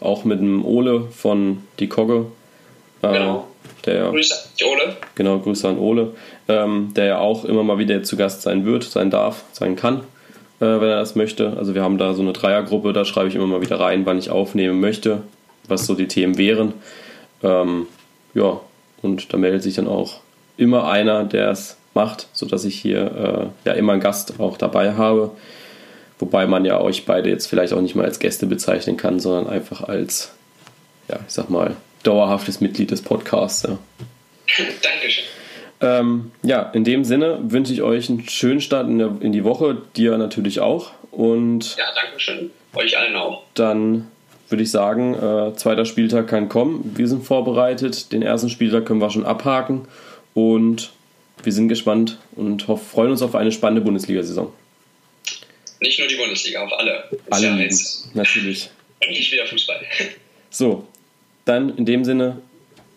auch mit dem Ole von Die Kogge. Äh, Genau. Der, Grüße an Ole. genau, Grüße an Ole, ähm, der ja auch immer mal wieder zu Gast sein wird, sein darf, sein kann, äh, wenn er das möchte. Also wir haben da so eine Dreiergruppe, da schreibe ich immer mal wieder rein, wann ich aufnehmen möchte, was so die Themen wären. Ähm, ja, und da meldet sich dann auch immer einer, der es macht, sodass ich hier äh, ja immer einen Gast auch dabei habe. Wobei man ja euch beide jetzt vielleicht auch nicht mal als Gäste bezeichnen kann, sondern einfach als, ja, ich sag mal, dauerhaftes Mitglied des Podcasts. Ja. Dankeschön. Ähm, ja, in dem Sinne wünsche ich euch einen schönen Start in, der, in die Woche, dir natürlich auch. Und Ja, Dankeschön. Euch allen auch. dann würde ich sagen, äh, zweiter Spieltag kann kommen. Wir sind vorbereitet. Den ersten Spieltag können wir schon abhaken. Und wir sind gespannt und hoff, freuen uns auf eine spannende Bundesliga-Saison. Nicht nur die Bundesliga, auf alle. Alle ja lieben. Natürlich. endlich wieder Fußball. So, dann in dem Sinne,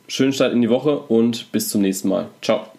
schönen Start in die Woche und bis zum nächsten Mal. Ciao.